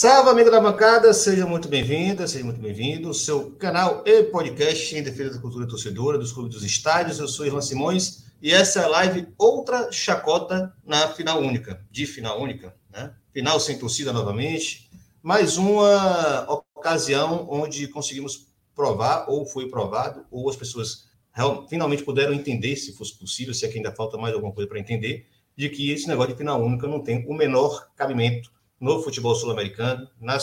Salve, amigo da bancada, seja muito bem-vinda, seja muito bem-vindo. Seu canal e podcast em defesa da cultura torcedora, dos clubes dos estádios. Eu sou Irlan Simões e essa é a live Outra Chacota na final única, de final única, né? Final sem torcida novamente. Mais uma ocasião onde conseguimos provar, ou foi provado, ou as pessoas finalmente puderam entender, se fosse possível, se é que ainda falta mais alguma coisa para entender, de que esse negócio de final única não tem o menor cabimento no futebol sul-americano, na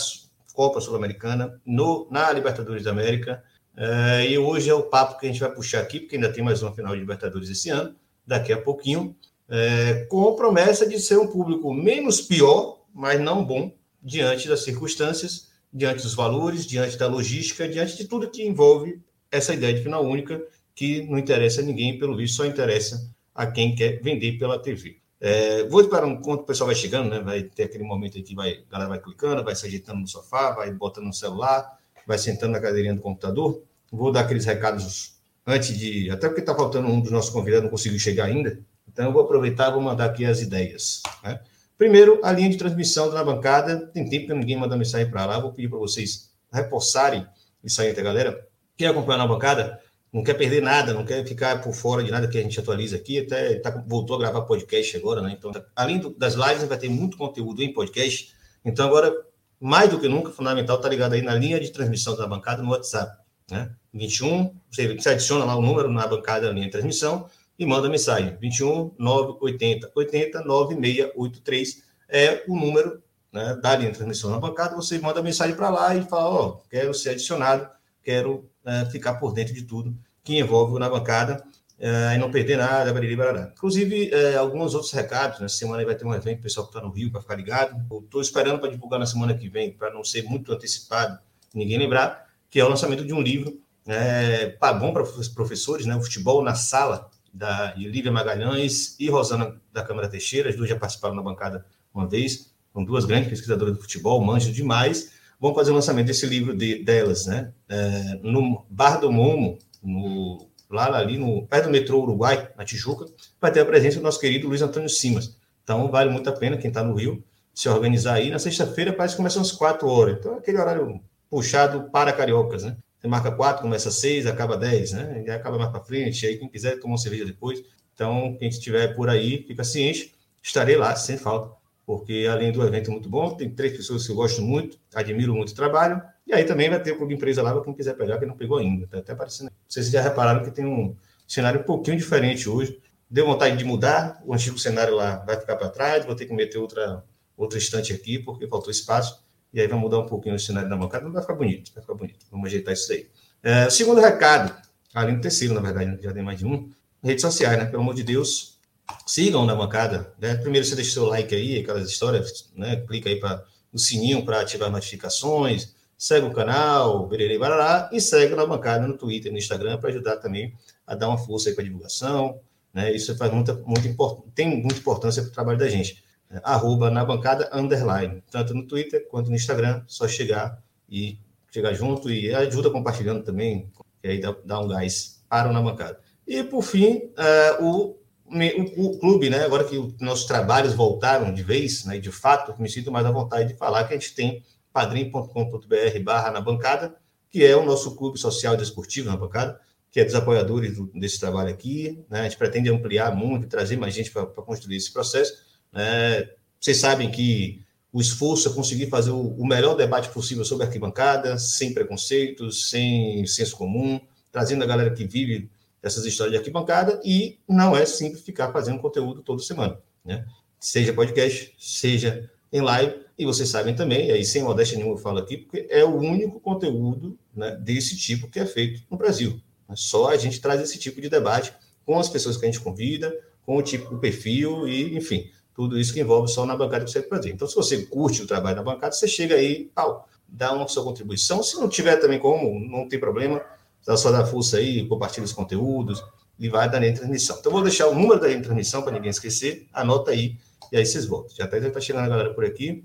Copa Sul-Americana, na Libertadores da América. É, e hoje é o papo que a gente vai puxar aqui, porque ainda tem mais uma final de Libertadores esse ano, daqui a pouquinho, é, com promessa de ser um público menos pior, mas não bom, diante das circunstâncias, diante dos valores, diante da logística, diante de tudo que envolve essa ideia de final única, que não interessa a ninguém, pelo visto, só interessa a quem quer vender pela TV. É, vou esperar um enquanto o pessoal vai chegando, né? Vai ter aquele momento em que vai, a galera vai clicando, vai se ajeitando no sofá, vai botando no celular, vai sentando na cadeirinha do computador. Vou dar aqueles recados antes de. Até porque está faltando um dos nossos convidados, não conseguiu chegar ainda. Então eu vou aproveitar e vou mandar aqui as ideias. Né? Primeiro, a linha de transmissão da bancada. Tem tempo que ninguém manda mensagem para lá. Vou pedir para vocês reforçarem isso aí a galera. Quem acompanha na bancada, não quer perder nada, não quer ficar por fora de nada que a gente atualiza aqui, até tá, voltou a gravar podcast agora, né? Então, além do, das lives, vai ter muito conteúdo em podcast. Então, agora, mais do que nunca, fundamental tá ligado aí na linha de transmissão da bancada no WhatsApp, né? 21, você, você adiciona lá o número na bancada, na linha de transmissão, e manda mensagem. 21 980 80 9683 é o número né, da linha de transmissão na bancada. Você manda mensagem para lá e fala: Ó, oh, quero ser adicionado, quero é, ficar por dentro de tudo que envolve na bancada é, e não perder nada, bariri. Inclusive, é, alguns outros recados. Nessa semana vai ter um evento, o pessoal que está no Rio para ficar ligado. Estou esperando para divulgar na semana que vem, para não ser muito antecipado, ninguém lembrar, que é o lançamento de um livro é, bom para professores, né? O Futebol na Sala, da Lívia Magalhães e Rosana da Câmara Teixeira. As duas já participaram na bancada uma vez, são duas grandes pesquisadoras do futebol, manjam demais vão fazer o lançamento desse livro de, delas, né? É, no Bar do Momo, no, lá ali no perto do metrô Uruguai, na Tijuca, vai ter a presença do nosso querido Luiz Antônio Simas. Então, vale muito a pena quem está no Rio se organizar aí. Na sexta-feira parece que começa às quatro horas. Então, é aquele horário puxado para cariocas, né? Você marca quatro, começa seis, acaba dez, né? E acaba mais para frente. Aí, quem quiser tomar uma cerveja depois. Então, quem estiver por aí, fica ciente. Estarei lá, sem falta porque além do evento muito bom, tem três pessoas que eu gosto muito, admiro muito o trabalho, e aí também vai ter o Clube Empresa lá quem quiser pegar, que não pegou ainda, está até aparecendo. Vocês já repararam que tem um cenário um pouquinho diferente hoje, deu vontade de mudar, o antigo cenário lá vai ficar para trás, vou ter que meter outra, outra estante aqui, porque faltou espaço, e aí vai mudar um pouquinho o cenário da bancada, mas vai ficar bonito, vai ficar bonito, vamos ajeitar isso aí. É, segundo recado, além do terceiro, na verdade, já tem mais de um, redes sociais, né, pelo amor de Deus, sigam na bancada. Né? Primeiro você deixa o seu like aí, aquelas histórias, né? Clica aí para o sininho para ativar notificações, segue o canal, bererei barará, e segue na bancada no Twitter, no Instagram, para ajudar também a dar uma força para a divulgação. Né? Isso faz muita, import, tem muita importância para o trabalho da gente. Né? Arroba na bancada underline, tanto no Twitter quanto no Instagram, só chegar e chegar junto e ajuda compartilhando também, que aí dá, dá um gás para o na bancada. E por fim, uh, o o, o, clube, né, agora que nossos trabalhos voltaram de vez, né, de fato, me sinto mais à vontade de falar que a gente tem padrim.com.br barra na bancada, que é o nosso clube social desportivo na bancada, que é dos apoiadores do, desse trabalho aqui. Né, a gente pretende ampliar muito, trazer mais gente para construir esse processo. Né. Vocês sabem que o esforço é conseguir fazer o, o melhor debate possível sobre arquibancada, sem preconceitos, sem senso comum, trazendo a galera que vive essas histórias de arquibancada e não é simples ficar fazendo conteúdo toda semana, né? Seja podcast, seja em live, e vocês sabem também, aí sem modéstia nenhuma eu falo aqui, porque é o único conteúdo né, desse tipo que é feito no Brasil. Né? Só a gente traz esse tipo de debate com as pessoas que a gente convida, com o tipo, o perfil e, enfim, tudo isso que envolve só na bancada você vai fazer. Então, se você curte o trabalho na bancada, você chega aí, pau, dá uma sua contribuição. Se não tiver também como, não tem problema, então, só dá força aí, compartilha os conteúdos e vai dar na transmissão. Então, vou deixar o número da transmissão para ninguém esquecer. Anota aí e aí vocês voltam. Já está tá chegando a galera por aqui.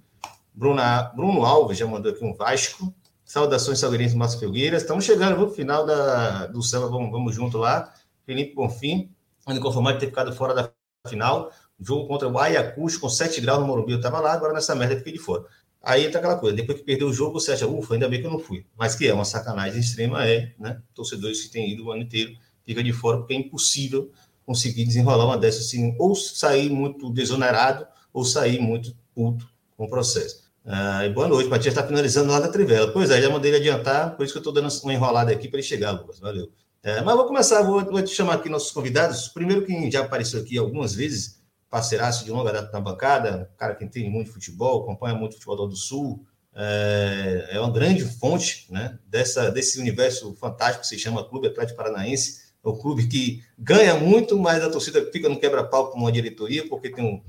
Bruna, Bruno Alves já mandou aqui um Vasco. Saudações salgueirenses Márcio Filgueiras. Estamos chegando no final da, do samba, vamos, vamos junto lá. Felipe Bonfim, conformado de ter ficado fora da final. Jogo contra o Ayacucho com 7 graus no Morumbi. Eu estava lá, agora nessa merda fiquei de fora. Aí entra aquela coisa, depois que perdeu o jogo, você acha, ufa, ainda bem que eu não fui. Mas que é uma sacanagem extrema, é, né? Torcedores que têm ido o ano inteiro, fica de fora, porque é impossível conseguir desenrolar uma dessas assim, ou sair muito desonerado, ou sair muito puto com o processo. Ah, boa noite, Matias está finalizando lá da Trivela. Pois é, já mandei ele adiantar, por isso que eu estou dando uma enrolada aqui para ele chegar, Lucas. Valeu. É, mas vou começar, vou, vou, te chamar aqui nossos convidados. Primeiro, quem já apareceu aqui algumas vezes, parceiraço de longa data na bancada, cara que entende muito futebol, acompanha muito o futebol do Sul, é, é, uma grande fonte né, dessa, desse universo fantástico que se chama Clube Atlético Paranaense. É um clube que ganha muito, mas a torcida fica no quebra-pau com uma diretoria, porque tem um,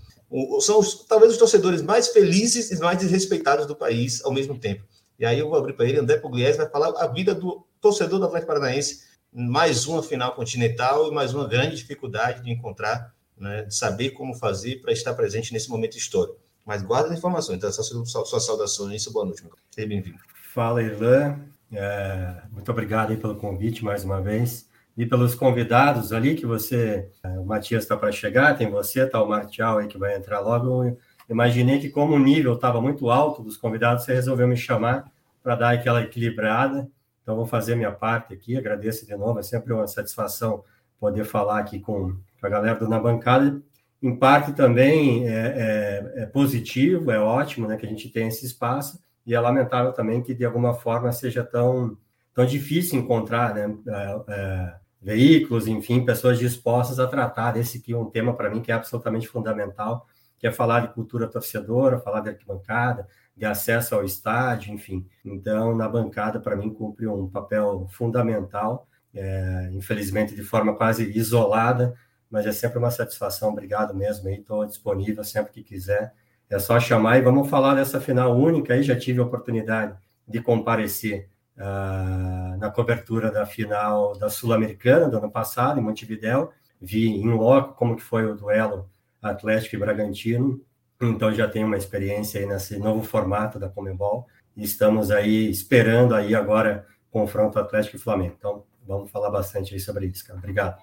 são os, talvez os torcedores mais felizes e mais desrespeitados do país ao mesmo tempo. E aí eu vou abrir para ele, André Pugliese vai falar a vida do torcedor do Atlético Paranaense, mais uma final continental e mais uma grande dificuldade de encontrar né, de saber como fazer para estar presente nesse momento histórico. Mas guarda as informações. Então, essa sua, saudação isso. Boa noite, meu Seja bem-vindo. Fala, Irlan. É, muito obrigado pelo convite mais uma vez. E pelos convidados ali, que você, é, o Matias está para chegar, tem você, tá o Martial aí que vai entrar logo. Eu imaginei que, como o nível estava muito alto dos convidados, você resolveu me chamar para dar aquela equilibrada. Então, vou fazer minha parte aqui. Agradeço de novo, é sempre uma satisfação poder falar aqui com, a galera do Na Bancada. Em parte também é, é, é, positivo, é ótimo né, que a gente tenha esse espaço, e é lamentável também que de alguma forma seja tão, tão difícil encontrar né, é, é veículos, enfim, pessoas dispostas a tratar esse que é um tema para mim que é absolutamente fundamental, que é falar de cultura torcedora, falar de arquibancada, de acesso ao estádio, enfim. Então, na bancada, para mim, cumpre um papel fundamental é, infelizmente de forma quase isolada, mas é sempre uma satisfação. Obrigado mesmo, estou disponível sempre que quiser. É só chamar e vamos falar dessa final única. Aí já tive a oportunidade de comparecer uh, na cobertura da final da Sul-Americana do ano passado, em Montevidéu. Vi em loco como que foi o duelo Atlético e Bragantino. Então já tenho uma experiência aí nesse novo formato da Comembol. E estamos aí esperando aí agora confronto Atlético e Flamengo. Então vamos falar bastante aí sobre isso, cara. Obrigado.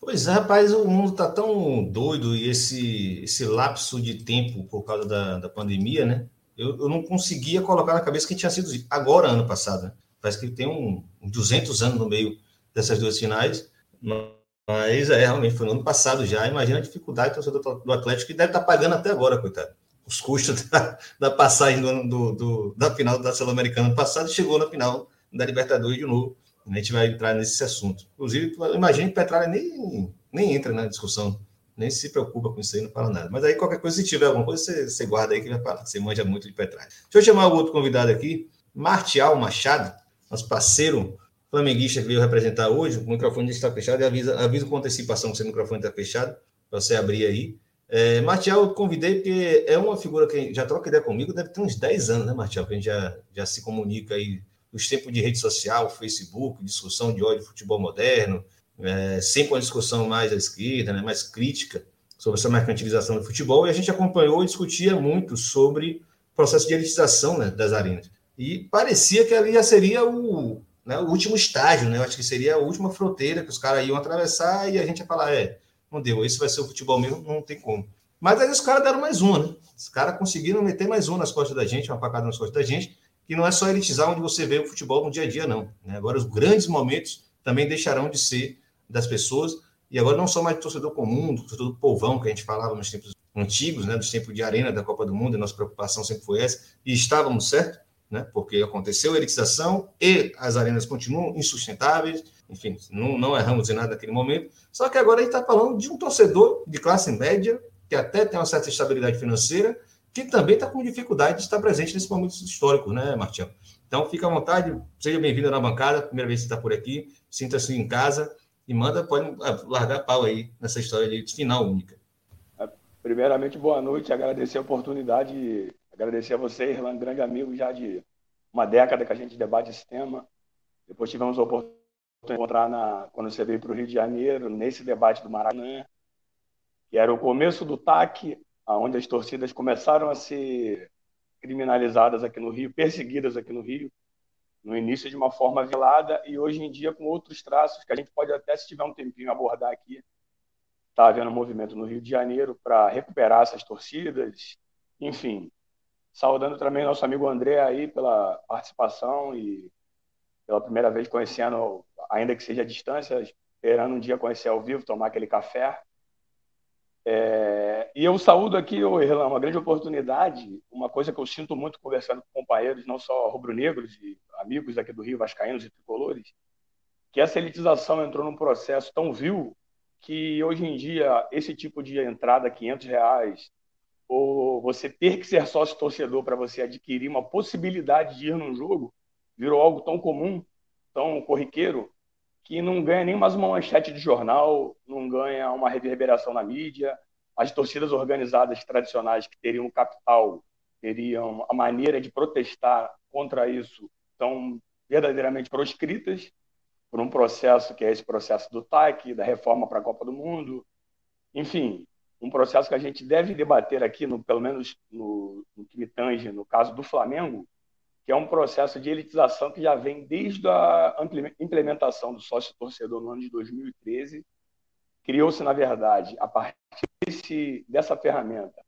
Pois é, rapaz, o mundo está tão doido e esse, esse lapso de tempo por causa da, da pandemia, né? Eu, eu não conseguia colocar na cabeça que tinha sido agora, ano passado, né? Parece que tem um, uns 200 anos no meio dessas duas finais, mas é, realmente foi no ano passado já. Imagina a dificuldade do do Atlético que deve estar tá pagando até agora, coitado. Os custos da, da passagem do, do, do, da final da Sul-Americana passado chegou na final da Libertadores de novo. A gente vai entrar nesse assunto. Inclusive, imagine que Petralha nem, nem entra na discussão, nem se preocupa com isso aí, não fala nada. Mas aí, qualquer coisa, se tiver alguma coisa, você, você guarda aí que. Você manja muito de Petralha. Deixa eu chamar o outro convidado aqui, Martial Machado, nosso parceiro flamenguista que veio representar hoje. O microfone está fechado e avisa, avisa com antecipação que seu microfone está fechado, para você abrir aí. É, Martial, eu convidei porque é uma figura que já troca ideia comigo, deve ter uns 10 anos, né, Martial? Que a gente já, já se comunica aí os tempos de rede social, Facebook, discussão de ódio futebol moderno, é, sempre uma discussão mais à esquerda, né, mais crítica sobre essa mercantilização do futebol, e a gente acompanhou e discutia muito sobre o processo de elitização né, das arenas. E parecia que ali já seria o, né, o último estágio, né? Eu acho que seria a última fronteira que os caras iam atravessar e a gente ia falar, é, não deu, esse vai ser o futebol mesmo, não tem como. Mas aí os caras deram mais uma, né? Os caras conseguiram meter mais uma nas costas da gente, uma facada nas costas da gente, que não é só elitizar onde você vê o futebol no dia a dia, não. Né? Agora, os grandes momentos também deixarão de ser das pessoas, e agora não só mais do torcedor comum, do torcedor do povão, que a gente falava nos tempos antigos, né, dos tempos de arena da Copa do Mundo, e nossa preocupação sempre foi essa, e estávamos certo, né, porque aconteceu a elitização e as arenas continuam insustentáveis, enfim, não, não erramos em nada naquele momento, só que agora a gente está falando de um torcedor de classe média, que até tem uma certa estabilidade financeira, que também está com dificuldade de estar presente nesse momento histórico, né, Martião? Então, fica à vontade, seja bem-vindo na bancada, primeira vez que está por aqui, sinta-se em casa e manda, pode ah, largar pau aí nessa história de final única. É, primeiramente, boa noite, agradecer a oportunidade, agradecer a você, Irlanda, grande amigo já de uma década que a gente debate esse tema. Depois tivemos a oportunidade de encontrar na, quando você veio para o Rio de Janeiro, nesse debate do Maracanã, que era o começo do TAC, onde as torcidas começaram a ser criminalizadas aqui no Rio, perseguidas aqui no Rio, no início de uma forma velada e hoje em dia com outros traços que a gente pode até, se tiver um tempinho, abordar aqui. Está havendo um movimento no Rio de Janeiro para recuperar essas torcidas, enfim. Saudando também nosso amigo André aí pela participação e pela primeira vez conhecendo, ainda que seja à distância, esperando um dia conhecer ao vivo, tomar aquele café. É, e eu saúdo aqui, Irlan, uma grande oportunidade, uma coisa que eu sinto muito conversando com companheiros, não só rubro-negros e amigos aqui do Rio, vascaínos e tricolores, que essa elitização entrou num processo tão vil que hoje em dia esse tipo de entrada, 500 reais, ou você ter que ser sócio torcedor para você adquirir uma possibilidade de ir num jogo, virou algo tão comum, tão corriqueiro, que não ganha nem mais uma manchete de jornal, não ganha uma reverberação na mídia. As torcidas organizadas tradicionais que teriam capital, teriam a maneira de protestar contra isso, estão verdadeiramente proscritas por um processo que é esse processo do TAC, da reforma para a Copa do Mundo. Enfim, um processo que a gente deve debater aqui, no, pelo menos no, no que me tange, no caso do Flamengo, que é um processo de elitização que já vem desde a implementação do sócio-torcedor no ano de 2013. Criou-se, na verdade, a partir desse, dessa ferramenta,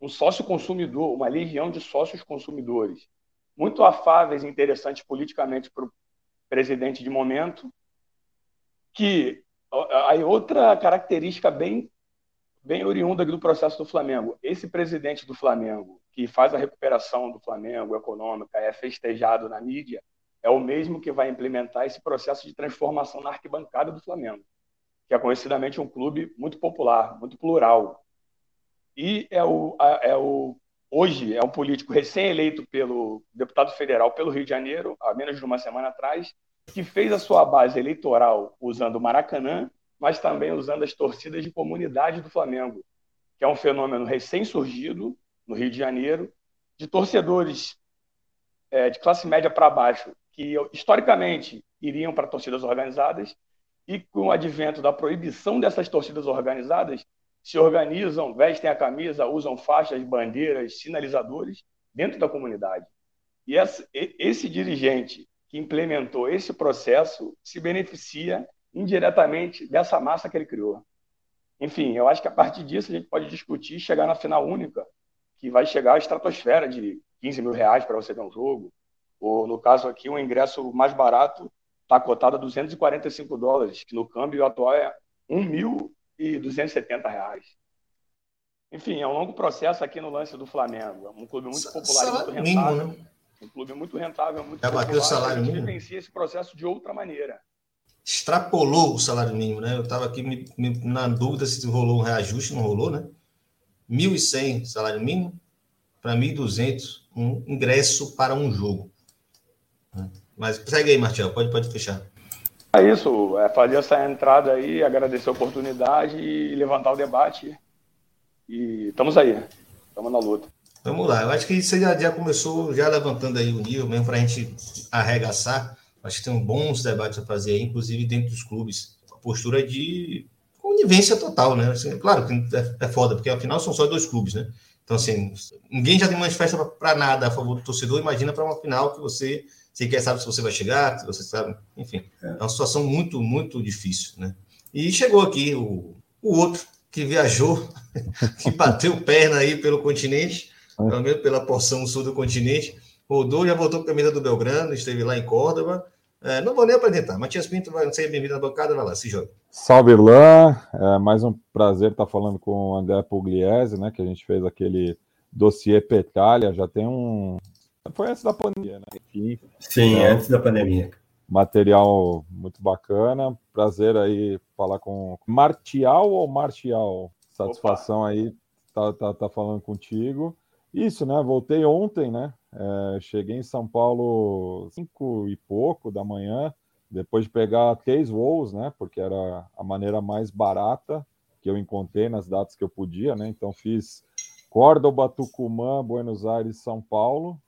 um sócio-consumidor, uma legião de sócios consumidores, muito afáveis e interessantes politicamente para o presidente de momento, que aí outra característica bem bem oriunda do processo do Flamengo. Esse presidente do Flamengo, que faz a recuperação do Flamengo econômica, é festejado na mídia, é o mesmo que vai implementar esse processo de transformação na arquibancada do Flamengo, que é conhecidamente um clube muito popular, muito plural. E é o, é o hoje é um político recém-eleito pelo deputado federal pelo Rio de Janeiro, há menos de uma semana atrás, que fez a sua base eleitoral usando o Maracanã mas também usando as torcidas de comunidade do Flamengo, que é um fenômeno recém-surgido no Rio de Janeiro, de torcedores é, de classe média para baixo, que historicamente iriam para torcidas organizadas, e com o advento da proibição dessas torcidas organizadas, se organizam, vestem a camisa, usam faixas, bandeiras, sinalizadores dentro da comunidade. E esse dirigente que implementou esse processo se beneficia indiretamente dessa massa que ele criou. Enfim, eu acho que a partir disso a gente pode discutir chegar na final única, que vai chegar à estratosfera de 15 mil reais para você ver um jogo. Ou, no caso aqui, o ingresso mais barato está cotado a 245 dólares, que no câmbio atual é 1.270 reais. Enfim, é um longo processo aqui no lance do Flamengo. É um clube muito popular e muito rentável. Mínimo, né? Um clube muito rentável, muito Já popular. Bateu o salário a gente vivencia esse processo de outra maneira extrapolou o salário mínimo, né? Eu estava aqui me, me, na dúvida se rolou um reajuste, não rolou, né? 1.100 salário mínimo para 1.200 um ingresso para um jogo. Mas segue aí, Martial, pode, pode fechar. É isso, é fazer essa entrada aí, agradecer a oportunidade e levantar o debate. E estamos aí, estamos na luta. Vamos lá, eu acho que você já, já começou já levantando aí o nível mesmo para a gente arregaçar. Acho que tem bons debates a fazer, inclusive dentro dos clubes. A postura de conivência total, né? Assim, claro que é, é foda, porque afinal são só dois clubes, né? Então, assim, ninguém já tem manifesta para nada a favor do torcedor. Imagina para uma final que você sequer sabe se você vai chegar, se você sabe. Enfim, é uma situação muito, muito difícil, né? E chegou aqui o, o outro que viajou, que bateu perna aí pelo continente, pelo menos pela porção sul do continente. Rodou, já voltou com a camisa do Belgrano, esteve lá em Córdoba. É, não vou nem apresentar. Matias Pinto vai ser bem-vindo na bancada, vai lá, se joga. Salve, Irlan. É mais um prazer estar falando com o André Pugliese, né? Que a gente fez aquele dossiê Petralha, já tem um. Foi antes da pandemia, né? Enfim, Sim, é, antes da pandemia. Material muito bacana. Prazer aí falar com. Martial ou Martial? Satisfação Opa. aí tá, tá, tá falando contigo. Isso, né? Voltei ontem, né? É, cheguei em São Paulo cinco e pouco da manhã, depois de pegar três voos, né? Porque era a maneira mais barata que eu encontrei nas datas que eu podia, né? Então fiz Córdoba, Tucumã, Buenos Aires, São Paulo.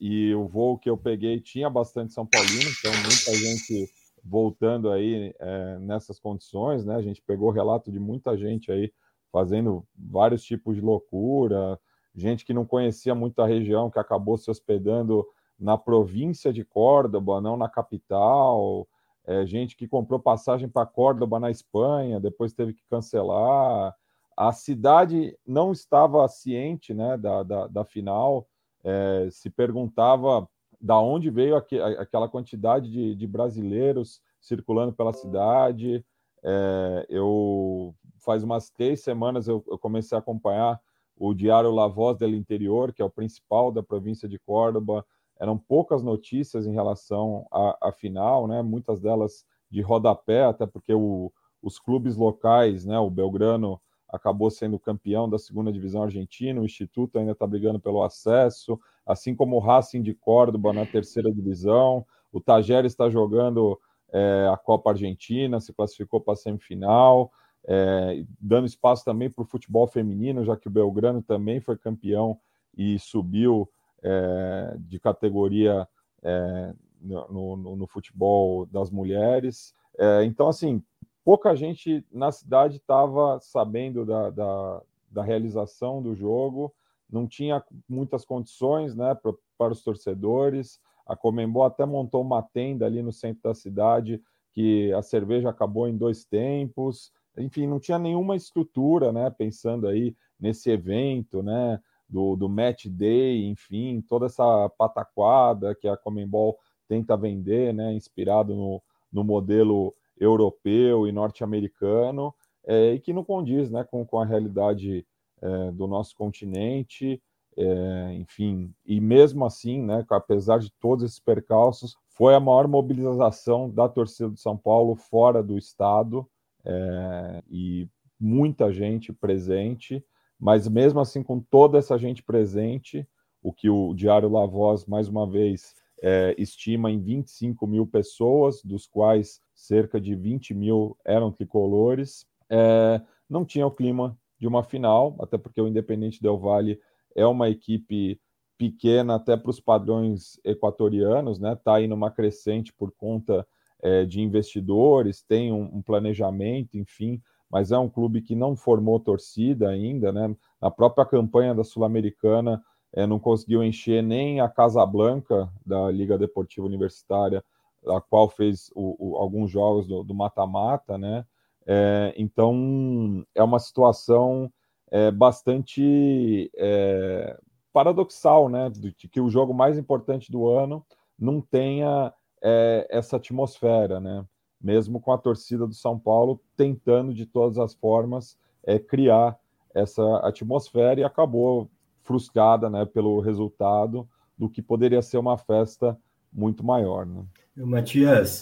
E o voo que eu peguei tinha bastante São Paulino, então muita gente voltando aí é, nessas condições, né? A gente pegou relato de muita gente aí fazendo vários tipos de loucura, gente que não conhecia muito a região, que acabou se hospedando na província de Córdoba, não na capital, é, gente que comprou passagem para Córdoba na Espanha, depois teve que cancelar. A cidade não estava ciente né, da, da, da final, é, se perguntava da onde veio aqu aquela quantidade de, de, brasileiros circulando pela cidade. É, eu faz umas três semanas eu, eu, comecei a acompanhar o diário La Voz del Interior, que é o principal da província de Córdoba. Eram poucas notícias em relação à, à final, né? Muitas delas de rodapé, até porque o, os clubes locais, né? O Belgrano acabou sendo campeão da segunda divisão argentina, o Instituto ainda está brigando pelo acesso, assim como o Racing de Córdoba na terceira divisão, o Tajeres está jogando é, a Copa Argentina, se classificou para a semifinal, é, dando espaço também para o futebol feminino, já que o Belgrano também foi campeão e subiu é, de categoria é, no, no, no, futebol das mulheres. É, então, assim, pouca gente na cidade estava sabendo da, da, da, realização do jogo, não tinha muitas condições né, pra, para os torcedores. A Comembol até montou uma tenda ali no centro da cidade, que a cerveja acabou em dois tempos. Enfim, não tinha nenhuma estrutura, né, pensando aí nesse evento, né, do, do match day, enfim, toda essa pataquada que a Comembol tenta vender, né, inspirado no, no modelo europeu e norte-americano, é, e que não condiz né, com, com a realidade é, do nosso continente, é, enfim, e mesmo assim, né, apesar de todos esses percalços, foi a maior mobilização da torcida de São Paulo fora do estado, é, e muita gente presente, mas mesmo assim, com toda essa gente presente, o que o Diário La Voz, mais uma vez, é, estima em 25 mil pessoas, dos quais cerca de 20 mil eram tricolores. É, não tinha o clima de uma final, até porque o Independente Del Valle é uma equipe pequena até para os padrões equatorianos, né? Está aí numa crescente por conta é, de investidores, tem um, um, planejamento, enfim, mas é um clube que não formou torcida ainda, né? Na própria campanha da Sul-Americana é, não conseguiu encher nem a Casa Blanca da Liga Deportiva Universitária, a qual fez o, o, alguns jogos do mata-mata, né? É, então é uma situação é, bastante é, paradoxal, né? De que o jogo mais importante do ano não tenha é, essa atmosfera, né? Mesmo com a torcida do São Paulo tentando de todas as formas é, criar essa atmosfera e acabou frustrada né, pelo resultado do que poderia ser uma festa muito maior. Né? Matias,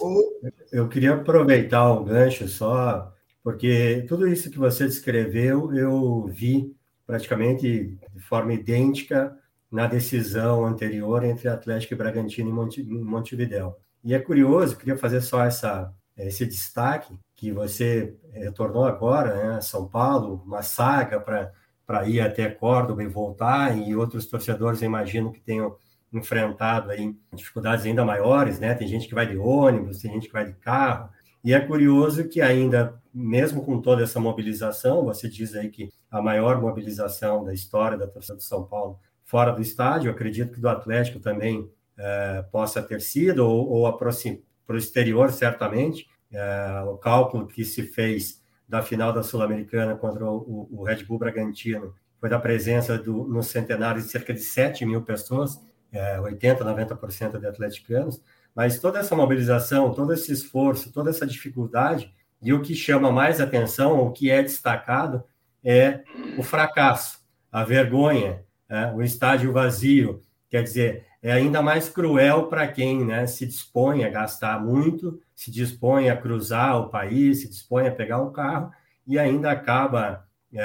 eu queria aproveitar o gancho só, porque tudo isso que você descreveu eu vi praticamente de forma idêntica na decisão anterior entre Atlético e Bragantino em Montevidéu. E é curioso, queria fazer só essa, esse destaque que você retornou agora, né, São Paulo, uma saga para ir até Córdoba e voltar, e outros torcedores, eu imagino, que tenham enfrentado aí dificuldades ainda maiores, né? Tem gente que vai de ônibus, tem gente que vai de carro, e é curioso que ainda, mesmo com toda essa mobilização, você diz aí que a maior mobilização da história da torcida de São Paulo fora do estádio, acredito que do Atlético também é, possa ter sido, ou, ou para o exterior, certamente, é, o cálculo que se fez da final da Sul-Americana contra o, o, Red Bull Bragantino foi da presença do, no centenário de cerca de 7 mil pessoas, é, 80%, 90% de atleticanos, mas toda essa mobilização, todo esse esforço, toda essa dificuldade, e o que chama mais atenção, o que é destacado, é o fracasso, a vergonha, é, o estádio vazio. Quer dizer, é ainda mais cruel para quem né, se dispõe a gastar muito, se dispõe a cruzar o país, se dispõe a pegar um carro e ainda acaba é,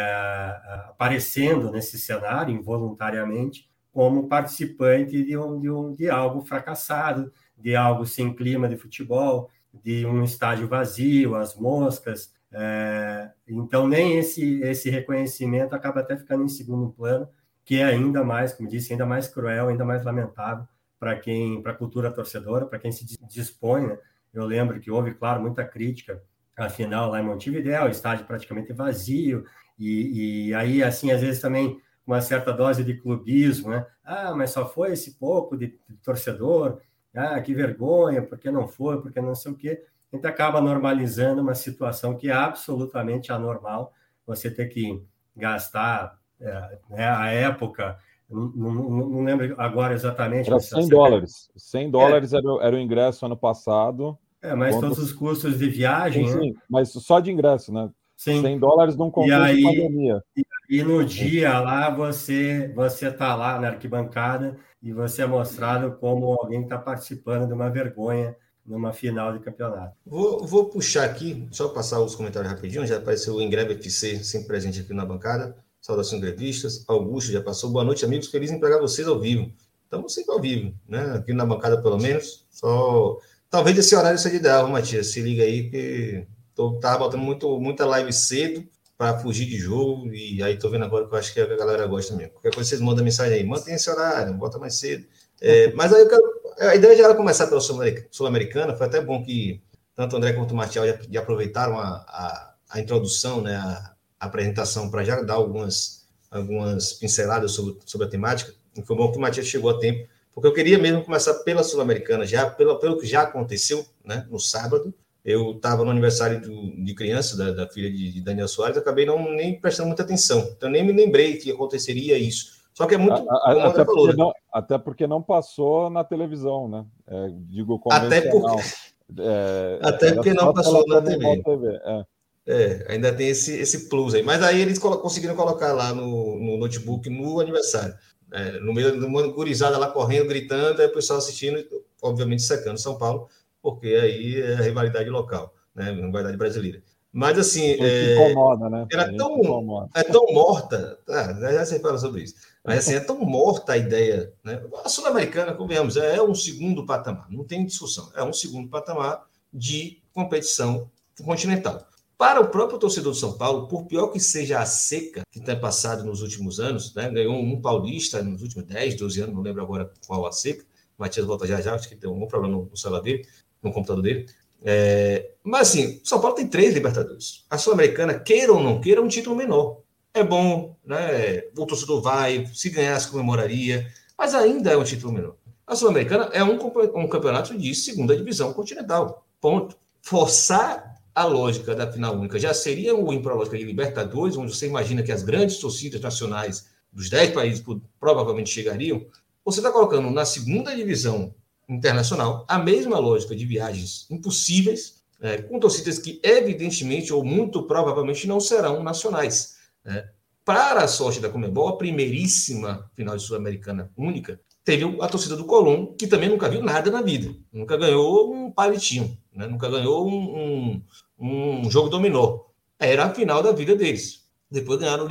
aparecendo nesse cenário involuntariamente como participante de, um, de, um, de algo fracassado, de algo sem clima de futebol, de um estádio vazio, as moscas. É, então, nem esse, esse reconhecimento acaba até ficando em segundo plano que é ainda mais, como disse, ainda mais cruel, ainda mais lamentável para quem, para a cultura torcedora, para quem se dispõe. Né? Eu lembro que houve, claro, muita crítica, afinal, lá em Montevidéu, estádio praticamente vazio, e, e aí, assim, às vezes também uma certa dose de clubismo, né? Ah, mas só foi esse pouco de, de torcedor, ah, que vergonha, porque não foi, porque não sei o quê. A gente acaba normalizando uma situação que é absolutamente anormal, você ter que gastar é, né, a época Não, não, não, lembro agora exatamente. Era 100 dólares. 100 dólares é. era, era o ingresso ano passado. É, mas todos os custos de viagem. Sim, né? sim, mas só de ingresso, né? Sim. 100 dólares concurso e aí, de pandemia. E, e no dia lá você você está lá na arquibancada e você é mostrado como alguém está participando de uma vergonha numa final de campeonato. Vou, vou puxar aqui, só passar os comentários rapidinho, já apareceu o Engreve FC sempre presente aqui na bancada. Saudações grevistas. Augusto já passou. Boa noite, amigos. Feliz em pegar vocês ao vivo. Estamos sempre ao vivo, né? Aqui na bancada, pelo menos. Só. Talvez esse horário seja ideal, Matias. Se liga aí, que tô, tava botando muito, muita live cedo para fugir de jogo. E aí tô vendo agora que eu acho que a galera gosta mesmo. Qualquer coisa, vocês mandam mensagem aí. Mantenha esse horário, bota mais cedo. É, mas aí eu quero. A ideia já era começar pela Sul-Americana. Foi até bom que tanto o André quanto o Martial já, já aproveitaram a, a, a introdução, né? A, apresentação para já dar algumas, algumas pinceladas sobre, sobre a temática. E foi bom que o Matias chegou a tempo, porque eu queria mesmo começar pela Sul-Americana, já pelo, pelo que já aconteceu né, no sábado. Eu estava no aniversário do, de criança da, da filha de, de, Daniel Soares, acabei não nem prestando muita atenção. Então nem me lembrei que aconteceria isso. Só que é muito. A, a, até, porque não, até, porque não, passou na televisão, né? É, digo Até porque, é, até porque não passou na TV. TV é. É, ainda tem esse, esse plus aí. Mas aí eles conseguiram colocar lá no, no notebook no aniversário. É, no meio do mundo, gurizada lá correndo, gritando, aí o pessoal assistindo, obviamente secando São Paulo, porque aí é a rivalidade local, né? A rivalidade brasileira. Mas assim. É, incomoda, né? Era tão, é tão morta. Ah, já você fala sobre isso. Mas assim, é tão morta a ideia. Né? A Sul-Americana, convenhamos, é um segundo patamar, não tem discussão. É um segundo patamar de competição continental. Para o próprio torcedor do São Paulo, por pior que seja a seca que tem passado nos últimos anos, né? ganhou um paulista nos últimos 10, 12 anos, não lembro agora qual a seca. O Matias volta já já, acho que tem algum problema no, celular dele, no computador dele. É, mas assim, o São Paulo tem três Libertadores. A Sul-Americana, queira ou não queira, é um título menor. É bom, né? O torcedor vai, se ganhasse, comemoraria, mas ainda é um título menor. A Sul-Americana é um, um campeonato de segunda divisão continental. Ponto. Forçar a lógica da final única já seria o a lógica de Libertadores, onde você imagina que as grandes torcidas nacionais dos 10 países provavelmente chegariam, você está colocando na segunda divisão internacional a mesma lógica de viagens impossíveis, é, com torcidas que evidentemente ou muito provavelmente não serão nacionais. Né? Para a sorte da Comebol, a primeiríssima final de Sul-Americana única teve a torcida do Colón, que também nunca viu nada na vida, nunca ganhou um palitinho, né? nunca ganhou um, um, um, jogo dominó. Era a final da vida deles. Depois ganharam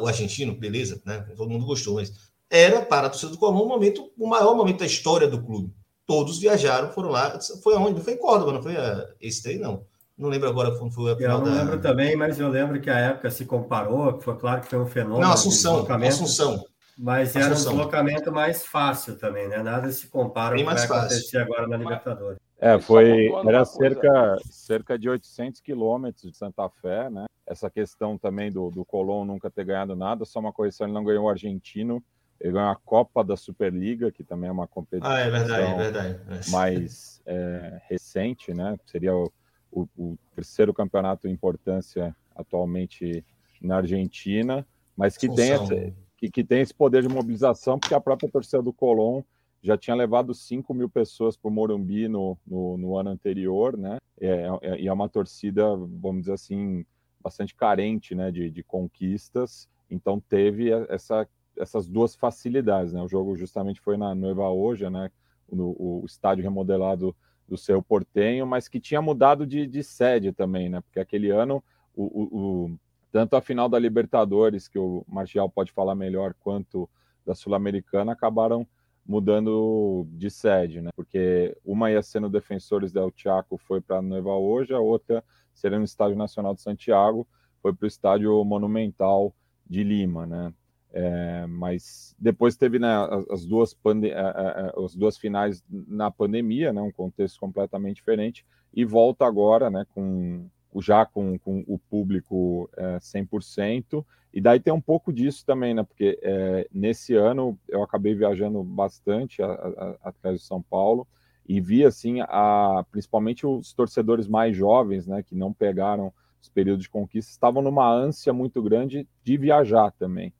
o argentino, beleza, né? todo mundo gostou, mas era para a torcida do Colón o momento, o maior momento da história do clube. Todos viajaram, foram lá. Foi aonde? Não foi em Córdoba, não foi a, esse daí, não. Não lembro agora quando foi a final. Eu não da... lembro também, mas eu lembro que a época se comparou, foi claro que foi um fenômeno. Não, Assunção, Assunção. Mas era um deslocamento mais fácil também, né? Nada se compara com o que vai acontecer agora na Libertadores. É, foi era cerca, cerca de 800 quilômetros de Santa Fé, né? Essa questão também do, do Colón nunca ter ganhado nada, só uma coisa, ele não ganhou o argentino, ele ganhou a Copa da Superliga, que também é uma competição ah, é verdade, é verdade. É. mais é, recente, né? Seria o, o, o terceiro campeonato em importância atualmente na Argentina, mas que Função. tem essa, que, que tem esse poder de mobilização, porque a própria torcida do Colón já tinha levado 5 mil pessoas para o Morumbi no, no, no, ano anterior, né? É, é, e é, uma torcida, vamos dizer assim, bastante carente né, de, de conquistas, então teve essa, essas duas facilidades, né? O jogo justamente foi na Nova Oja, né? No, o estádio remodelado do seu Portenho, mas que tinha mudado de, de sede também, né? Porque aquele ano o, o, tanto a final da Libertadores, que o Martial pode falar melhor, quanto da Sul-Americana, acabaram mudando de sede, né? Porque uma ia ser no Defensores del Chaco, foi para Nova hoje, a outra seria no Estádio Nacional de Santiago, foi para o Estádio Monumental de Lima, né? É, mas depois teve né, as, duas as duas finais na pandemia, né, um contexto completamente diferente, e volta agora né, com já com, com o público é, 100%, e daí tem um pouco disso também, né? Porque é, nesse ano eu acabei viajando bastante atrás de São Paulo e vi, assim, a, principalmente os torcedores mais jovens, né? Que não pegaram os períodos de conquista, estavam numa ânsia muito grande de viajar também.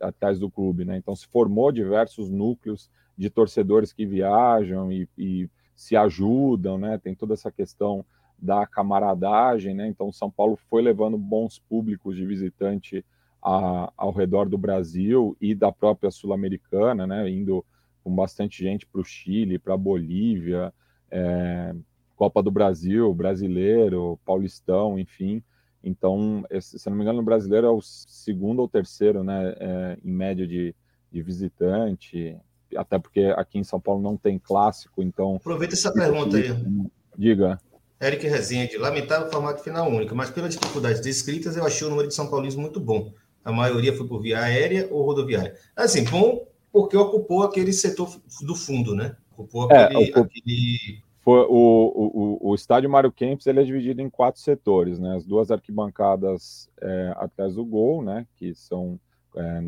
atrás do clube, né? Então se formou diversos núcleos de torcedores que viajam e, e se ajudam, né? Tem toda essa questão da camaradagem, né? Então São Paulo foi levando bons públicos de visitante a, ao redor do Brasil e da própria sul-americana, né? Indo com bastante gente para o Chile, para a Bolívia, é, Copa do Brasil, Brasileiro, Paulistão, enfim. Então, esse, se não me engano, o brasileiro é o segundo ou terceiro, né, é, em média de, de visitante, até porque aqui em São Paulo não tem clássico, então. Aproveita essa pergunta aí. Diga. Eric Rezende, lamentável formato final único, mas pela dificuldade descritas, eu achei o número de São Paulinos muito bom. A maioria foi por via aérea ou rodoviária. Assim, bom porque ocupou aquele setor do fundo, né? Ocupou é, aquele, é, aquele... Foi o, o, o, estádio Mário Kempis ele é dividido em quatro setores, né? As duas arquibancadas é, atrás do gol, né? Que são é,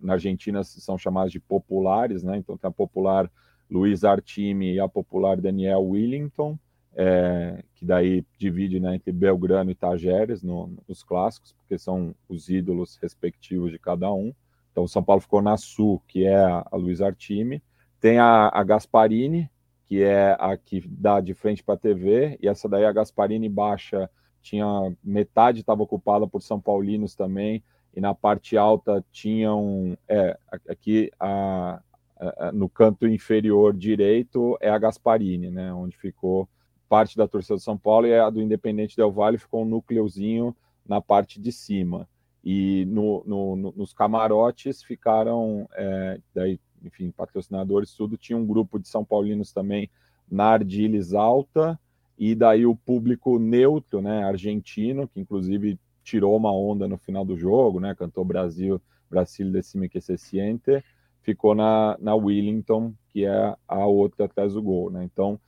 na Argentina são chamadas de populares, né? Então tem a popular Luiz Artime e a popular Daniel Willington é, que daí divide né, entre Belgrano e Tajeres no, nos clássicos, porque são os ídolos respectivos de cada um. Então, São Paulo ficou na Sul, que é a, a Luiz Artime. Tem a, a Gasparini, que é a que dá de frente para a TV, e essa daí, a Gasparini baixa, tinha metade estava ocupada por São Paulinos também, e na parte alta tinham. É, aqui a, a, no canto inferior direito é a Gasparini, né, onde ficou parte da torcida do São Paulo e a do Independente Del Valle ficou um núcleozinho na parte de cima. E no, no, no, nos camarotes ficaram, é, daí, enfim, patrocinadores, tudo. Tinha um grupo de São Paulinos também na Ardiles Alta, e daí o público neutro, né, argentino, que inclusive tirou uma onda no final do jogo, né, cantou Brasil, Brasil decime que se siente, ficou na, na Willington, que é a outra atrás do gol, né, então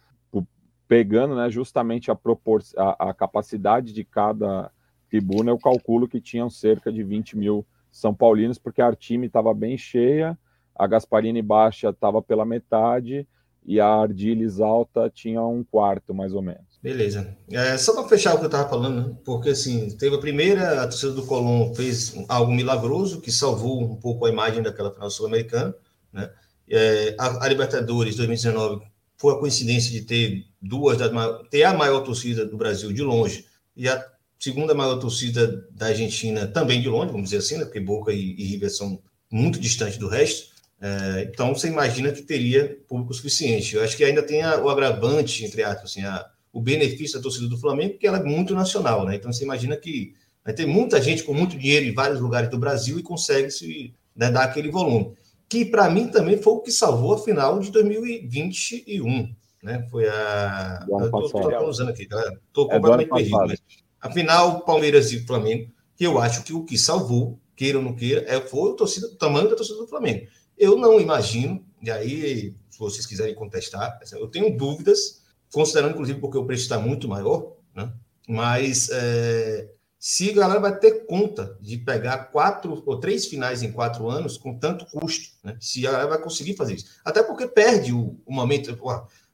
pegando né, justamente a, propor a, a capacidade de cada tribuna, eu calculo que tinham cerca de 20 mil São Paulinos, porque a Artime estava bem cheia, a Gasparini Baixa estava pela metade e a Ardiles Alta tinha um quarto, mais ou menos. Beleza. É, só para fechar o que eu estava falando, né? porque assim, teve a primeira, a torcida do Colón fez algo milagroso, que salvou um pouco a imagem daquela final sul-americana, né? É, a, a Libertadores 2019 foi a coincidência de ter duas das ter a maior torcida do Brasil de longe e a segunda maior torcida da Argentina também de longe, vamos dizer assim, né? porque Boca e, e River são muito distantes do resto. É, então você imagina que teria público suficiente. Eu acho que ainda tem a, o agravante, entre aspas, assim, a, o benefício da torcida do Flamengo, que ela é muito nacional, né? Então você imagina que vai ter muita gente com muito dinheiro em vários lugares do Brasil e consegue se né, dar aquele volume que para mim também foi o que salvou a final de 2021. Né? Foi a. Estou usando aqui, galera. Estou é completamente perdido. Mas a final, Palmeiras e Flamengo, que eu acho que o que salvou, queira ou não queira, é, foi o, torcida, o tamanho da torcida do Flamengo. Eu não imagino, e aí, se vocês quiserem contestar, eu tenho dúvidas, considerando inclusive porque o preço está muito maior, né? mas é, se a galera vai ter conta de pegar quatro ou três finais em quatro anos com tanto custo, né? se a galera vai conseguir fazer isso. Até porque perde o, o momento.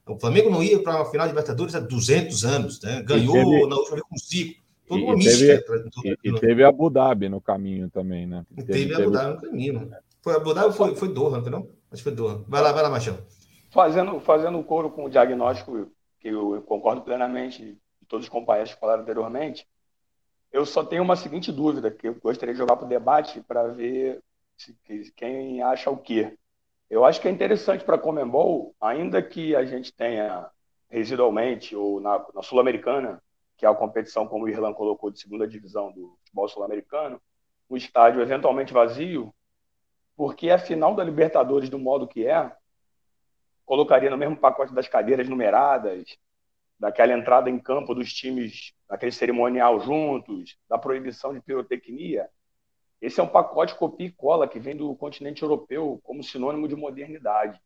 o Flamengo não ia para uma final de Libertadores há 200 anos, né? ganhou teve, na última vez com cinco. Toda uma e, mística. Teve, e, e, teve Abu Dhabi no caminho também, né? Teve, teve Abu Dhabi no caminho. Foi Abu Dhabi foi, foi Doha, entendeu? Acho que foi Doha. Vai lá, vai lá, Machão. Fazendo, fazendo um coro com o diagnóstico, que eu, eu concordo plenamente de todos os companheiros que falaram anteriormente, eu só tenho uma seguinte dúvida que eu gostaria de jogar para o debate para ver se, quem acha o quê. Eu acho que é interessante para a Comembol, ainda que a gente tenha residualmente ou na, na Sul-Americana, que é a competição, como o Irlan colocou, de segunda divisão do futebol sul-americano, o estádio eventualmente vazio, porque a final da Libertadores, do modo que é, colocaria no mesmo pacote das cadeiras numeradas, daquela entrada em campo dos times, daquele cerimonial juntos, da proibição de pirotecnia. Esse é um pacote copia e cola que vem do continente europeu como sinônimo de modernidade.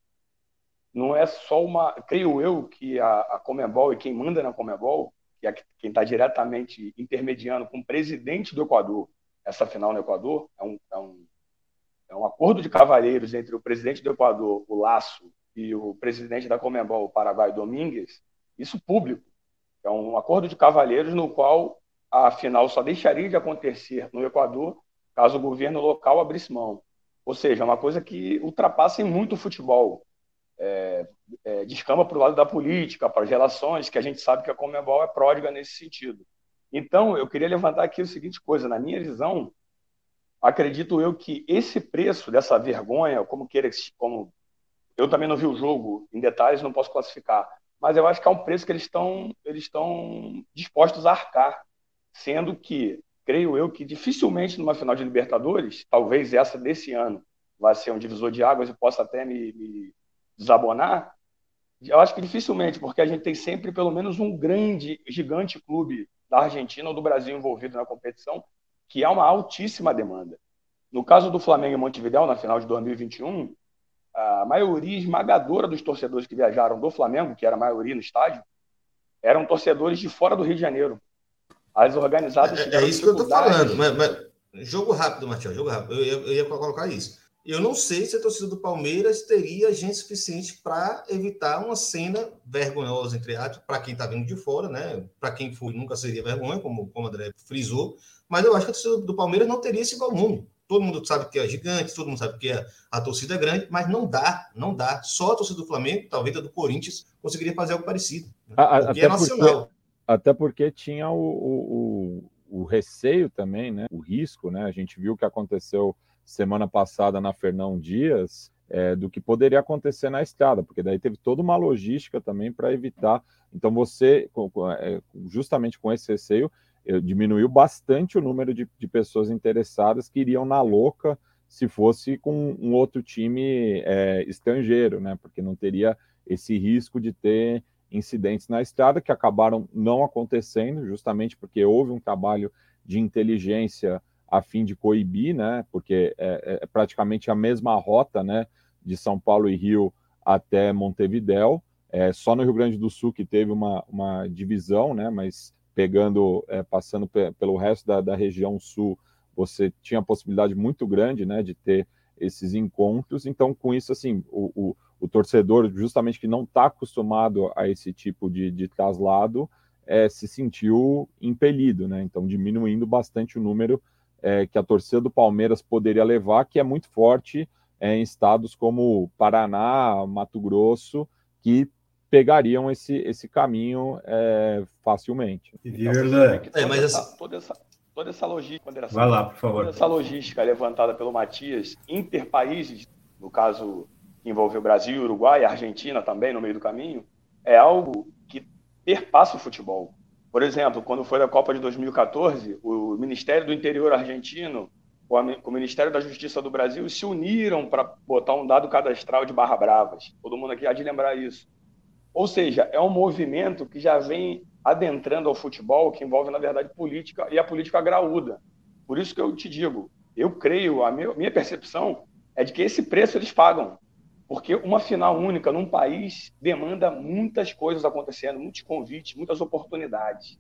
Não é só uma. Creio eu que a, a Comebol e quem manda na Comebol, que é quem está diretamente intermediando com o presidente do Equador, essa final no Equador, é um, é um, é um acordo de cavalheiros entre o presidente do Equador, o Laço, e o presidente da Comebol, o Paraguai Domingues, isso público. É um acordo de cavalheiros no qual a final só deixaria de acontecer no Equador caso o governo local abrisse mão. Ou seja, é uma coisa que ultrapassa muito o futebol. É, é, descamba para o lado da política, para as relações, que a gente sabe que a Comebol é pródiga nesse sentido. Então, eu queria levantar aqui a seguinte coisa: na minha visão, acredito eu que esse preço dessa vergonha, como queira, como eu também não vi o jogo em detalhes, não posso classificar, mas eu acho que é um preço que eles estão eles estão dispostos a arcar, sendo que creio eu que dificilmente numa final de Libertadores, talvez essa desse ano, vai ser um divisor de águas e possa até me, me desabonar. Eu acho que dificilmente, porque a gente tem sempre pelo menos um grande, gigante clube da Argentina ou do Brasil envolvido na competição, que há uma altíssima demanda. No caso do Flamengo e Montevideo, na final de 2021, a maioria esmagadora dos torcedores que viajaram do Flamengo, que era a maioria no estádio, eram torcedores de fora do Rio de Janeiro. As organizadas. É, é isso que eu estou falando. Mas, mas, jogo rápido, Matheus, jogo rápido. Eu, eu, eu, ia colocar isso. Eu não sei se a torcida do Palmeiras teria gente suficiente para evitar uma cena vergonhosa, entre aspas, para quem está vindo de fora, né? Para quem foi, nunca seria vergonha, como, como o André frisou. Mas eu acho que a torcida do Palmeiras não teria esse volume. Todo mundo sabe que é gigante, todo mundo sabe que é, a torcida é grande, mas não dá, não dá. Só a torcida do Flamengo, talvez a do Corinthians, conseguiria fazer algo parecido. Né? Porque é nacional. Porque até porque tinha o, o, o, receio também, né? o risco, né? A gente viu o que aconteceu semana passada na Fernão Dias, é, do que poderia acontecer na estrada, porque daí teve toda uma logística também para evitar. Então, você, é, justamente com esse receio, diminuiu bastante o número de, de, pessoas interessadas que iriam na louca se fosse com um outro time é, estrangeiro, né? Porque não teria esse risco de ter incidentes na estrada que acabaram não acontecendo, justamente porque houve um trabalho de inteligência a fim de coibir, né? Porque é, é, é praticamente a mesma rota, né? De São Paulo e Rio até Montevidéu. É, só no Rio Grande do Sul que teve uma, uma divisão, né? Mas pegando, é, passando pelo resto da, da, região sul, você tinha a possibilidade muito grande, né? De ter esses encontros. Então, com isso, assim, o, o o torcedor, justamente que não está acostumado a esse tipo de, de traslado, é, se sentiu impelido, né? Então, diminuindo bastante o número é, que a torcida do Palmeiras poderia levar, que é muito forte é, em estados como Paraná, Mato Grosso, que pegariam esse, esse caminho é, facilmente. Então, verdade. É, mas essa, toda essa toda essa logística, Vai lá, por favor. Toda essa logística levantada pelo Matias, interpaíses, no caso que envolveu Brasil, Uruguai, Argentina também no meio do caminho, é algo que perpassa o futebol. Por exemplo, quando foi a Copa de 2014, o Ministério do Interior argentino com o Ministério da Justiça do Brasil se uniram para botar um dado cadastral de Barra Bravas. Todo mundo aqui há de lembrar isso. Ou seja, é um movimento que já vem adentrando ao futebol, que envolve, na verdade, política e a política graúda. Por isso que eu te digo, eu creio, a minha percepção é de que esse preço eles pagam. Porque uma final única num país demanda muitas coisas acontecendo, muitos convites, muitas oportunidades.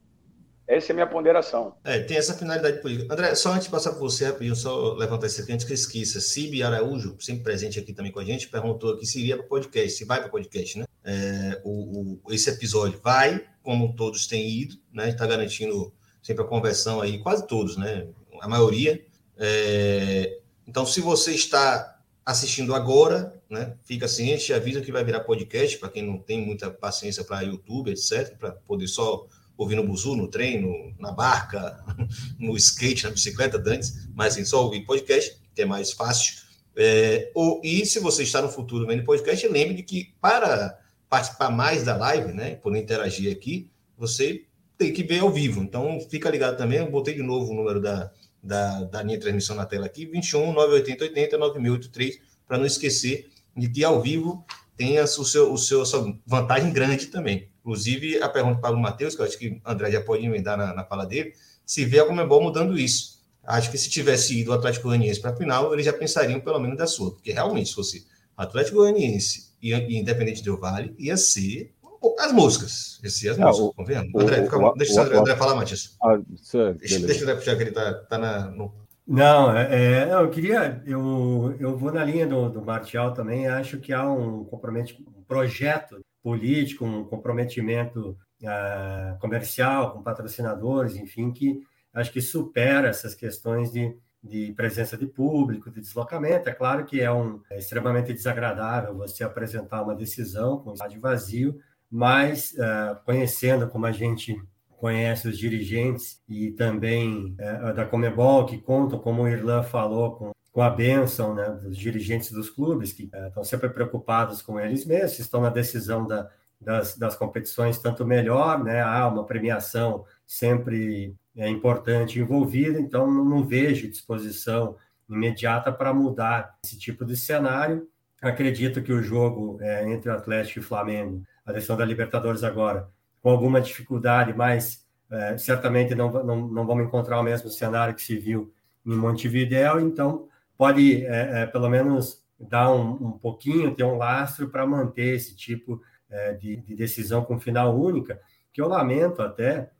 Essa é a minha ponderação. É, tem essa finalidade política. André, só antes de passar para você, eu só levantar esse aqui antes que eu esqueça. Cibi Araújo, sempre presente aqui também com a gente, perguntou aqui se iria para podcast, se vai para podcast, né? É, o, o, esse episódio vai, como todos têm ido, né? Está garantindo sempre a conversão aí, quase todos, né? A maioria. É, então, se você está assistindo agora, né? Fica ciente, avisa que vai virar podcast para quem não tem muita paciência para YouTube, etc, para poder só ouvir no buzu, no trem, no, na barca, no skate, na bicicleta, antes, mas assim, só ouvir podcast, que é mais fácil. É, ou, e se você está no futuro vendo podcast, lembre de que para participar mais da live, né, poder interagir aqui, você tem que ver ao vivo. Então, fica ligado também. Eu botei de novo o número da, da, da minha transmissão na tela aqui, 21 980 80 9083, para não esquecer de que ao vivo tem o seu, o seu, a sua vantagem grande também. Inclusive, a pergunta para o Matheus, que eu acho que o André já pode emendar na, na fala dele, se vê a Comebol mudando isso. Acho que se tivesse ido o Atlético Goianiense para a final, eles já pensariam pelo menos da sua, porque realmente, se fosse Atlético Goianiense e, e Independente do Vale, ia ser as músicas. Esse, as músicas, o, vendo? André, fica, o, deixa o, André, André falar, Matias. Ah, deixa, deixa o André puxar que ele está tá na, no... Não, é, é, eu queria, eu, eu vou na linha do, do Martial também, acho que há um comprometimento, um projeto político, um comprometimento uh, comercial com patrocinadores, enfim, que acho que supera essas questões de, de presença de público, de deslocamento. É claro que é, um, é extremamente desagradável você apresentar uma decisão com estádio vazio, mas uh, conhecendo como a gente conhece os dirigentes e também uh, da Comebol, que contam, como o Irlan falou, com, com a bênção né, dos dirigentes dos clubes, que uh, estão sempre preocupados com eles mesmos, estão na decisão da, das, das competições, tanto melhor, né? há uma premiação sempre é importante envolvida, então não vejo disposição imediata para mudar esse tipo de cenário. Acredito que o jogo é, entre o Atlético e o Flamengo, a decisão da Libertadores agora, com alguma dificuldade, mas é, certamente não, não, não vamos encontrar o mesmo cenário que se viu em Montevideo, então pode é, é, pelo menos dar um, um, pouquinho, ter um lastro para manter esse tipo é, de, de decisão com final única, que eu lamento até,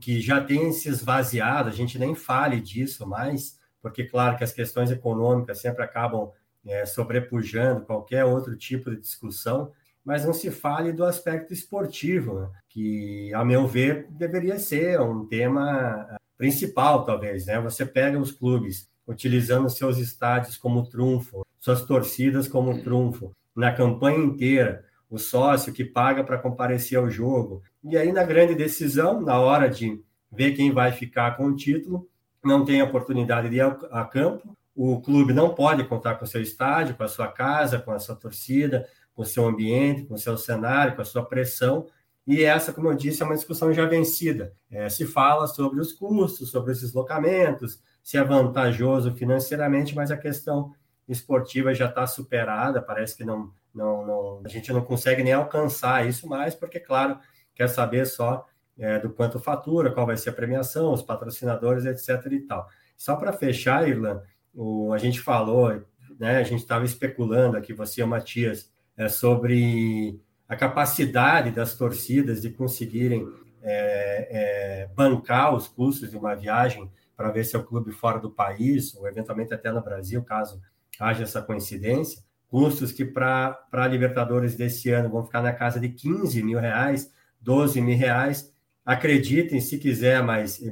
que já tem se esvaziado, a gente nem fale disso mais, porque, claro, que as questões econômicas sempre acabam é, sobrepujando qualquer outro tipo de discussão, mas não se fale do aspecto esportivo, né? que, a meu ver, deveria ser um tema ah, principal, talvez. Né? Você pega os clubes utilizando seus estádios como trunfo, suas torcidas como trunfo, na campanha inteira, o sócio que paga para comparecer ao jogo. E aí, na grande decisão, na hora de ver quem vai ficar com o título, não tem oportunidade de ir a campo, o clube não pode contar com o seu estádio, com a sua casa, com a sua torcida, com o seu ambiente, com o seu cenário, com a sua pressão. E essa, como eu disse, é uma discussão já vencida. É, se fala sobre os custos, sobre os deslocamentos, se é vantajoso financeiramente, mas a questão esportiva já está superada, parece que não, não, não, a gente não consegue nem alcançar isso mais, porque, claro, quer saber só é, do quanto fatura, qual vai ser a premiação, os patrocinadores, etc. e tal. Só para fechar, Irlan, o, a gente falou, né, a gente estava especulando aqui, você e o Matias, é, sobre a capacidade das torcidas de conseguirem é, é, bancar os custos de uma viagem para ver seu clube fora do país, ou eventualmente até no Brasil, caso haja essa coincidência custos que para a Libertadores desse ano vão ficar na casa de 15 mil reais, 12 mil reais. Acreditem se quiser, mas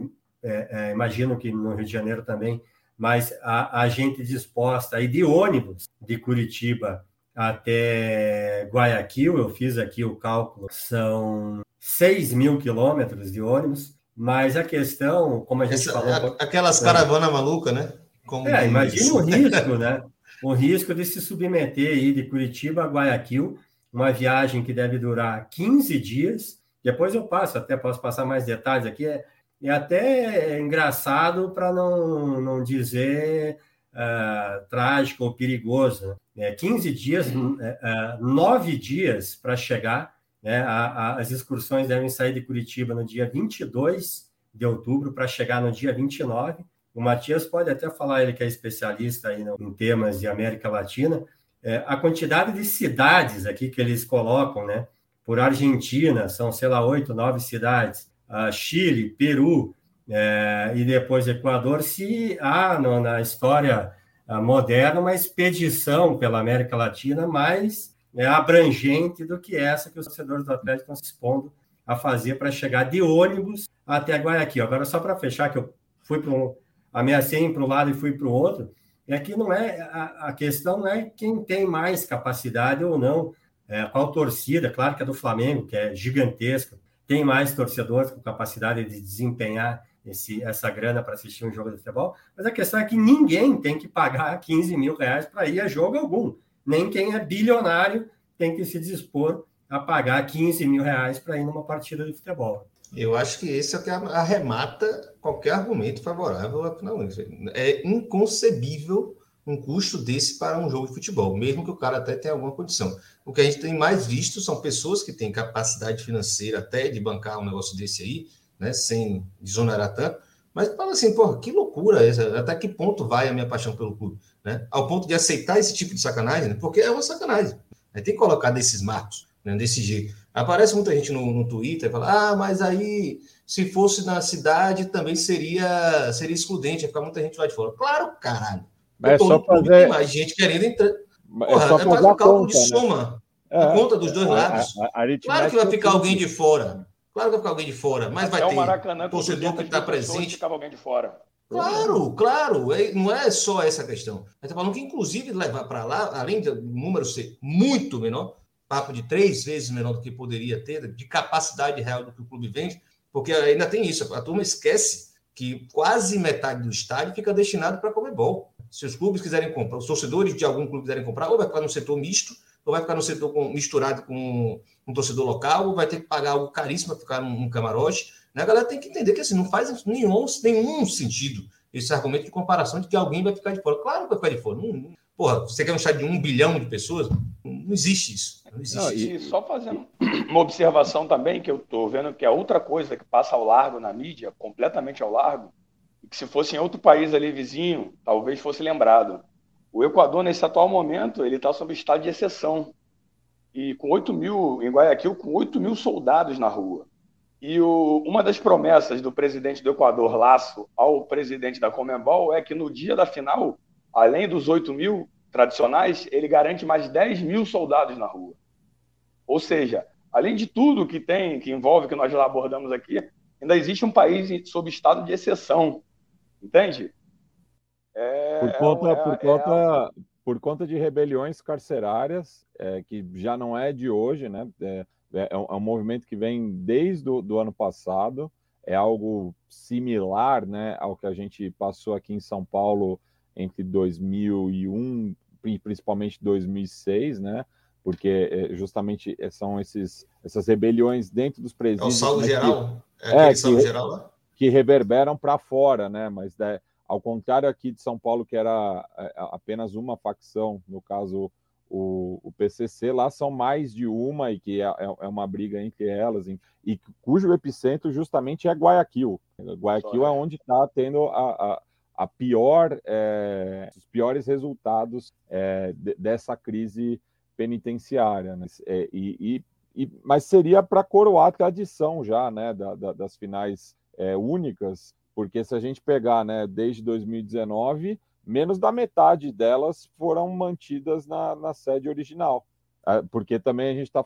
é, é, imagino que no Rio de Janeiro também, mas a, a gente disposta aí de ônibus de Curitiba até Guayaquil, eu fiz aqui o cálculo, são 6 mil quilômetros de ônibus, mas a questão, como a gente Essa, falou... Aquelas caravanas malucas, né? Como é, imagina o risco, né? O risco de se submeter aí de Curitiba a Guayaquil, uma viagem que deve durar 15 dias. Depois eu passo, até posso passar mais detalhes aqui. É, é até engraçado para não, não dizer uh, trágico ou perigoso. É, 15 dias, uh, uh, 9 dias para chegar. Né? A, a, as excursões devem sair de Curitiba no dia 22 de outubro para chegar no dia 29. O Matias pode até falar, ele que é especialista aí em temas de América Latina, é, a quantidade de cidades aqui que eles colocam, né? Por Argentina, são, sei lá, oito, nove cidades, uh, Chile, Peru é, e depois Equador, se há no, na história uh, moderna uma expedição pela América Latina mais é, abrangente do que essa que os torcedores do Atlético estão se expondo a fazer para chegar de ônibus até Guayaquil. Agora, só para fechar, que eu fui para um ameacei para um lado e fui para o outro, é que não é a, a, questão não é quem tem mais capacidade ou não. É, qual torcida, claro que é do Flamengo, que é gigantesca, tem mais torcedores com capacidade de desempenhar esse, essa grana para assistir um jogo de futebol, mas a questão é que ninguém tem que pagar 15 mil reais para ir a jogo algum. Nem quem é bilionário tem que se dispor a pagar 15 mil reais para ir numa partida de futebol. Eu acho que esse é o que arremata qualquer argumento favorável a final É inconcebível um custo desse para um jogo de futebol, mesmo que o cara até tenha alguma condição. O que a gente tem mais visto são pessoas que têm capacidade financeira até de bancar um negócio desse aí, né, sem desonerar tanto, mas fala assim, porra, que loucura essa, até que ponto vai a minha paixão pelo clube, né? Ao ponto de aceitar esse tipo de sacanagem, né? porque é uma sacanagem. Né? Tem que colocar desses marcos, né, desse jeito. Aparece muita gente no, no Twitter e fala: ah, mas aí se fosse na cidade também seria seria excludente, ia ficar muita gente lá de fora. Claro, caralho. Mas é só fazer... Tem mais gente querendo entrar. É Porra, é só fazer um cálculo conta, de né? soma. Né? A conta dos dois lados. A, a, a claro que vai ficar alguém de fora. Claro que vai ficar alguém de fora, mas vai é ter Maracanã, torcedor que está presente. Ficava alguém de fora. Claro, claro, é, não é só essa questão. A gente está falando que, inclusive, levar para lá, além do número ser muito menor, papo de três vezes menor do que poderia ter, de capacidade real do que o clube vende, porque ainda tem isso, a turma esquece que quase metade do estádio fica destinado para Comebol. Se os clubes quiserem comprar, os torcedores de algum clube quiserem comprar, ou vai ficar no setor misto, ou vai ficar no setor com, misturado com um torcedor local, ou vai ter que pagar algo caríssimo para ficar num, num camarote. Né? A galera tem que entender que assim, não faz nenhum, nenhum sentido esse argumento de comparação de que alguém vai ficar de fora. Claro que vai ficar de fora. Não, porra, você quer um estádio de um bilhão de pessoas? Não existe isso. Não existe não, e só fazendo uma observação também, que eu estou vendo que é outra coisa que passa ao largo na mídia, completamente ao largo, e que se fosse em outro país ali vizinho, talvez fosse lembrado. O Equador, nesse atual momento, ele está sob estado de exceção. E com 8 mil, em Guayaquil, com 8 mil soldados na rua. E o, uma das promessas do presidente do Equador, Laço, ao presidente da Comembol é que no dia da final, além dos 8 mil tradicionais, ele garante mais 10 mil soldados na rua. Ou seja, além de tudo que tem, que envolve, que nós já abordamos aqui, ainda existe um país sob estado de exceção. Entende? É, por conta, é, por, é, conta, por conta de rebeliões carcerárias, é, que já não é de hoje, né? É, é, um, é um movimento que vem desde o do ano passado, é algo similar né, ao que a gente passou aqui em São Paulo entre 2001 e principalmente 2006, né? porque é, justamente é, são esses, essas rebeliões dentro dos presídios. É o saldo né, geral? Que, é, é que, geral lá? que reverberam para fora, né? Mas né, ao contrário aqui de São Paulo, que era é, apenas uma facção, no caso o, o PCC, lá são mais de uma e que é, é uma briga entre elas, e cujo epicentro justamente é Guayaquil. Guayaquil é onde está tendo a, a a pior, é, os piores resultados é, dessa crise penitenciária, né? É, e, e, e, mas seria para coroar a tradição já, né, da, da, das finais é, únicas, porque se a gente pegar, né, desde 2019, menos da metade delas foram mantidas na, na sede original, é, porque também a gente tá,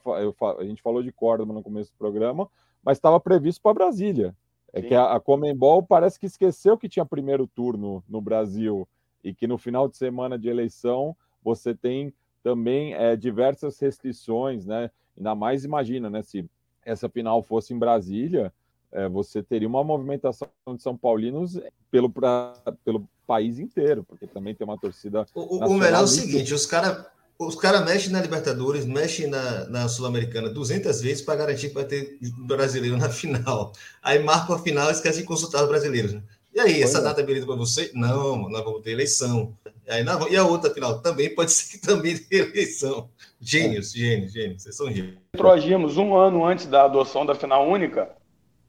a gente falou de Córdoba no começo do programa, mas estava previsto para Brasília. É Sim. que a, a Comembol parece que esqueceu que tinha primeiro turno no Brasil e que no final de semana de eleição você tem também é, diversas restrições, né? Ainda mais imagina, né? Se essa final fosse em Brasília, é, você teria uma movimentação de São Paulinos pelo, pra, pelo país inteiro, porque também tem uma torcida. O, o melhor é o seguinte: os caras os cara mexem na Libertadores, mexem na, na Sul-Americana 200 vezes para garantir que vai ter brasileiro na final. Aí marca a final e esquece de consultar os brasileiros. Né? E aí, essa é. data é beleza para você? Não, nós vamos ter eleição. Aí, não, e a outra final? Também pode ser que também tenha eleição. Gênios, é. gênios, gênios. Vocês são gênios. Proagimos um ano antes da adoção da final única.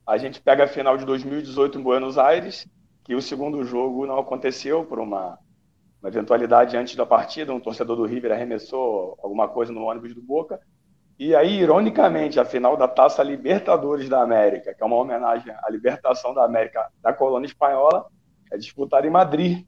A gente pega a final de 2018 em Buenos Aires, que o segundo jogo não aconteceu por uma, uma eventualidade antes da partida. Um torcedor do River arremessou alguma coisa no ônibus do Boca. E aí, ironicamente, a final da Taça Libertadores da América, que é uma homenagem à libertação da América da colônia espanhola, é disputada em Madrid.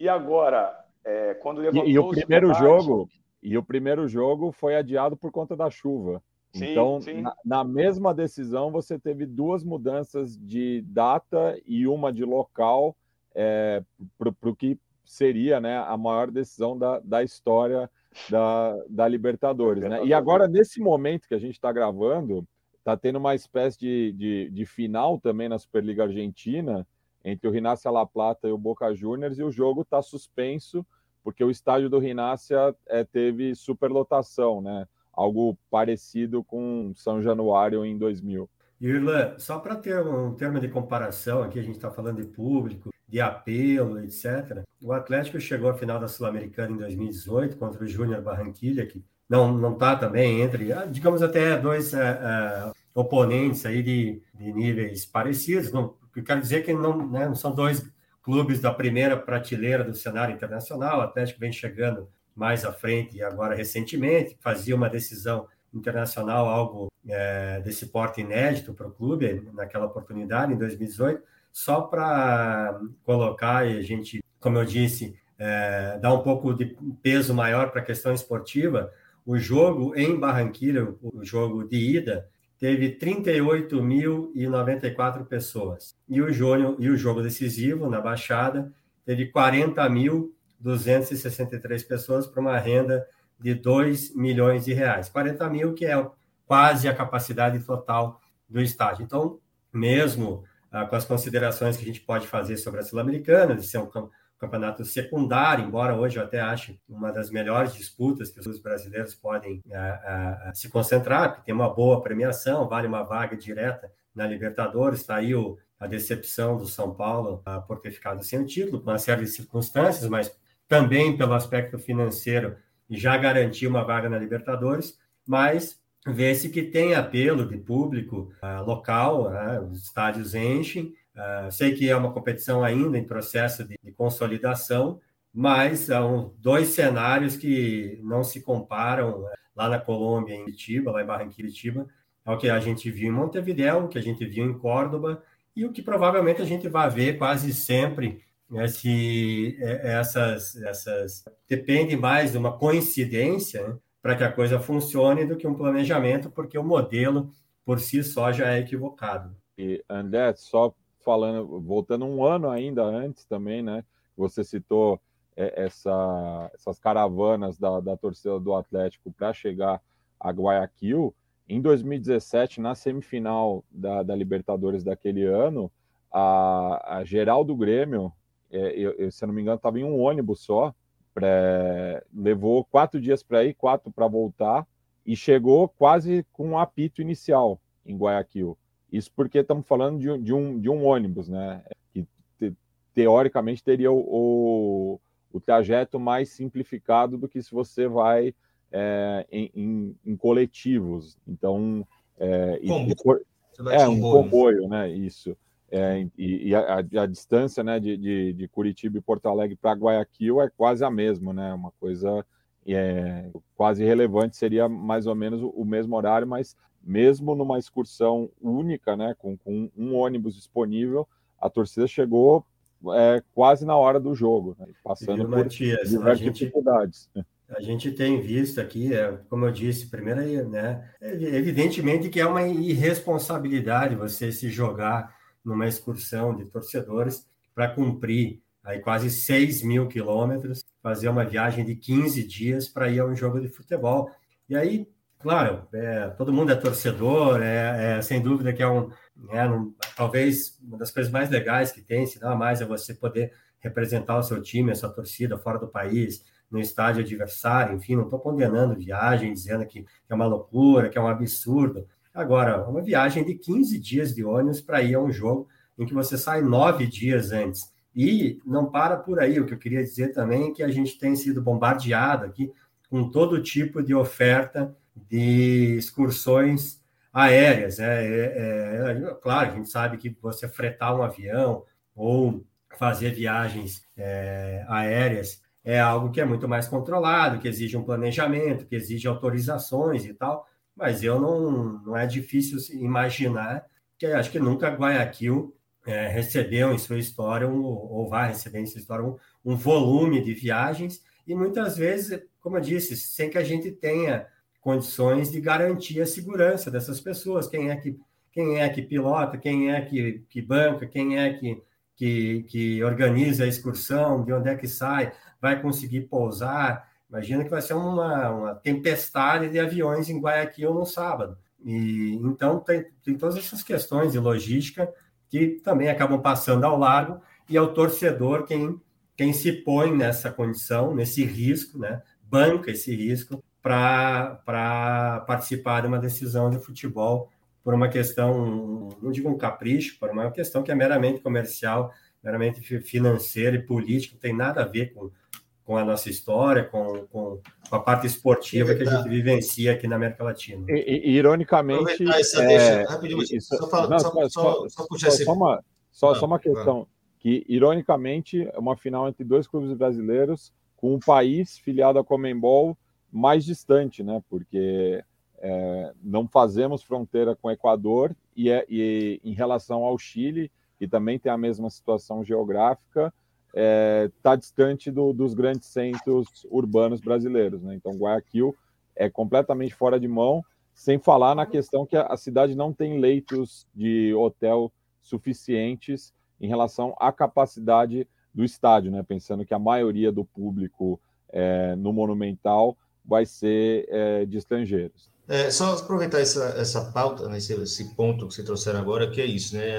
E agora, é, quando levantou e, e o primeiro jogo e o primeiro jogo foi adiado por conta da chuva. Sim, então, sim. Na, na, mesma decisão, você teve duas mudanças de data e uma de local é, para o que seria né, a maior decisão da, da história da, da Libertadores, né? E agora, nesse momento que a gente está gravando, está tendo uma espécie de, de, de, final também na Superliga Argentina entre o Rinácia La Plata e o Boca Juniors, e o jogo está suspenso porque o estádio do Rinácia é, teve superlotação, né? Algo parecido com São Januário em 2000. Irlan, só para ter um termo de comparação, aqui a gente está falando de público, de apelo, etc. O Atlético chegou à final da Sul-Americana em 2018 contra o Júnior Barranquilha, que não não está também entre, ah, digamos até dois uh, uh, oponentes aí de, de níveis parecidos. Não, eu quero dizer que não, né, não são dois clubes da primeira prateleira do cenário internacional. O Atlético vem chegando mais à frente e agora recentemente fazia uma decisão internacional, algo é, desse porte inédito para o clube naquela oportunidade em 2018 só para colocar e a gente, como eu disse, é, dar um pouco de peso maior para a questão esportiva, o jogo em Barranquilla, o jogo de ida, teve 38.094 pessoas. E o, jogo, e o jogo decisivo, na Baixada, teve 40.263 pessoas para uma renda de 2 milhões de reais. 40 mil, que é quase a capacidade total do estádio. Então, mesmo ah, com as considerações que a gente pode fazer sobre a Sul-Americana, de ser um campeonato secundário, embora hoje eu até ache uma das melhores disputas que os brasileiros podem ah, ah, se concentrar, porque tem uma boa premiação, vale uma vaga direta na Libertadores, está aí o, a decepção do São Paulo por ter ficado sem o título, por uma série de circunstâncias, mas também pelo aspecto financeiro já garantiu uma vaga na Libertadores, mas vê-se que tem apelo de público uh, local, uh, os estádios enchem. Uh, sei que é uma competição ainda em processo de, de consolidação, mas são dois cenários que não se comparam uh, lá na Colômbia, em Curitiba, lá em Barranquilla, ao que a gente viu em Montevideo, o que a gente viu em Córdoba e o que provavelmente a gente vai ver quase sempre né, se é, essas, essas depende mais de uma coincidência né, para que a coisa funcione do que um planejamento, porque o modelo por si só já é equivocado. E André, só falando, voltando um ano ainda antes também, né? Você citou é, essa, essas caravanas da, da torcida do Atlético para chegar a Guayaquil. Em 2017, na semifinal da, da Libertadores daquele ano, a, a geral do Grêmio é, eu, eu, se eu não me engano, estava em um ônibus só. Pra, levou quatro dias para ir, quatro para voltar, e chegou quase com um apito inicial em Guayaquil. Isso porque estamos falando de, de, um, de um ônibus, né? Que te, teoricamente teria o, o, o, trajeto mais simplificado do que se você vai é, em, em, em, coletivos. Então, é, e, é um comboio, né? Isso. É, e, e a, a, distância né, de, de, de, Curitiba e Porto Alegre para Guayaquil é quase a mesma, né? Uma coisa é, quase relevante, seria mais ou menos o, o, mesmo horário, mas mesmo numa excursão única, né, com, com um ônibus disponível, a torcida chegou é, quase na hora do jogo, né, passando por Matias, diversas gente... dificuldades. A gente tem visto aqui, é, como eu disse, primeiro, né, evidentemente que é uma irresponsabilidade você se jogar numa excursão de torcedores para cumprir aí quase 6 mil quilômetros, fazer uma viagem de 15 dias para ir a um jogo de futebol. E aí, claro, é, todo mundo é torcedor, é, é, sem dúvida que é um, é um, talvez uma das coisas mais legais que tem, se não a mais, é você poder representar o seu time, a sua torcida fora do país, no estádio adversário, enfim, não estou condenando viagem, dizendo que, que é uma loucura, que é um absurdo, Agora, uma viagem de 15 dias de ônibus para ir a um jogo em que você sai nove dias antes. E não para por aí. O que eu queria dizer também é que a gente tem sido bombardeado aqui com todo tipo de oferta de excursões aéreas. É, é, é, claro, a gente sabe que você fretar um avião ou fazer viagens é, aéreas é algo que é muito mais controlado, que exige um planejamento, que exige autorizações e tal mas eu não, não é difícil imaginar que acho que nunca Guayaquil é, recebeu em sua história, um, ou vai receber em sua história, um, um, volume de viagens, e muitas vezes, como eu disse, sem que a gente tenha condições de garantir a segurança dessas pessoas, quem é que, quem é que pilota, quem é que, que banca, quem é que, que, que organiza a excursão, de onde é que sai, vai conseguir pousar, Imagina que vai ser uma, uma tempestade de aviões em Guayaquil no sábado. E então tem, tem todas essas questões de logística que também acabam passando ao largo e é o torcedor quem, quem se põe nessa condição, nesse risco, né? banca esse risco para participar de uma decisão de futebol por uma questão, não digo um capricho, por uma questão que é meramente comercial, meramente financeira e política, não tem nada a ver com com a nossa história, com, com, com a parte esportiva que a gente vivencia aqui na América Latina. E, e ironicamente. Essa, é, rapidinho, isso, só, fala, não, só, só, só, só, puxar só, uma, só, só uma questão. Que, ironicamente, é uma final entre dois clubes brasileiros, com um país filiado à Comembol mais distante, né? Porque é, não fazemos fronteira com o Equador e, é, e em relação ao Chile, que também tem a mesma situação geográfica, está é, tá distante do, dos grandes centros urbanos brasileiros. Né? Então, Guayaquil é completamente fora de mão. Sem falar na questão que a cidade não tem leitos de hotel suficientes em relação à capacidade do estádio, né? Pensando que a maioria do público é, no Monumental vai ser é, de estrangeiros. É, só aproveitar essa, essa pauta, né, esse, esse, ponto que você trouxeram agora, que é isso, né?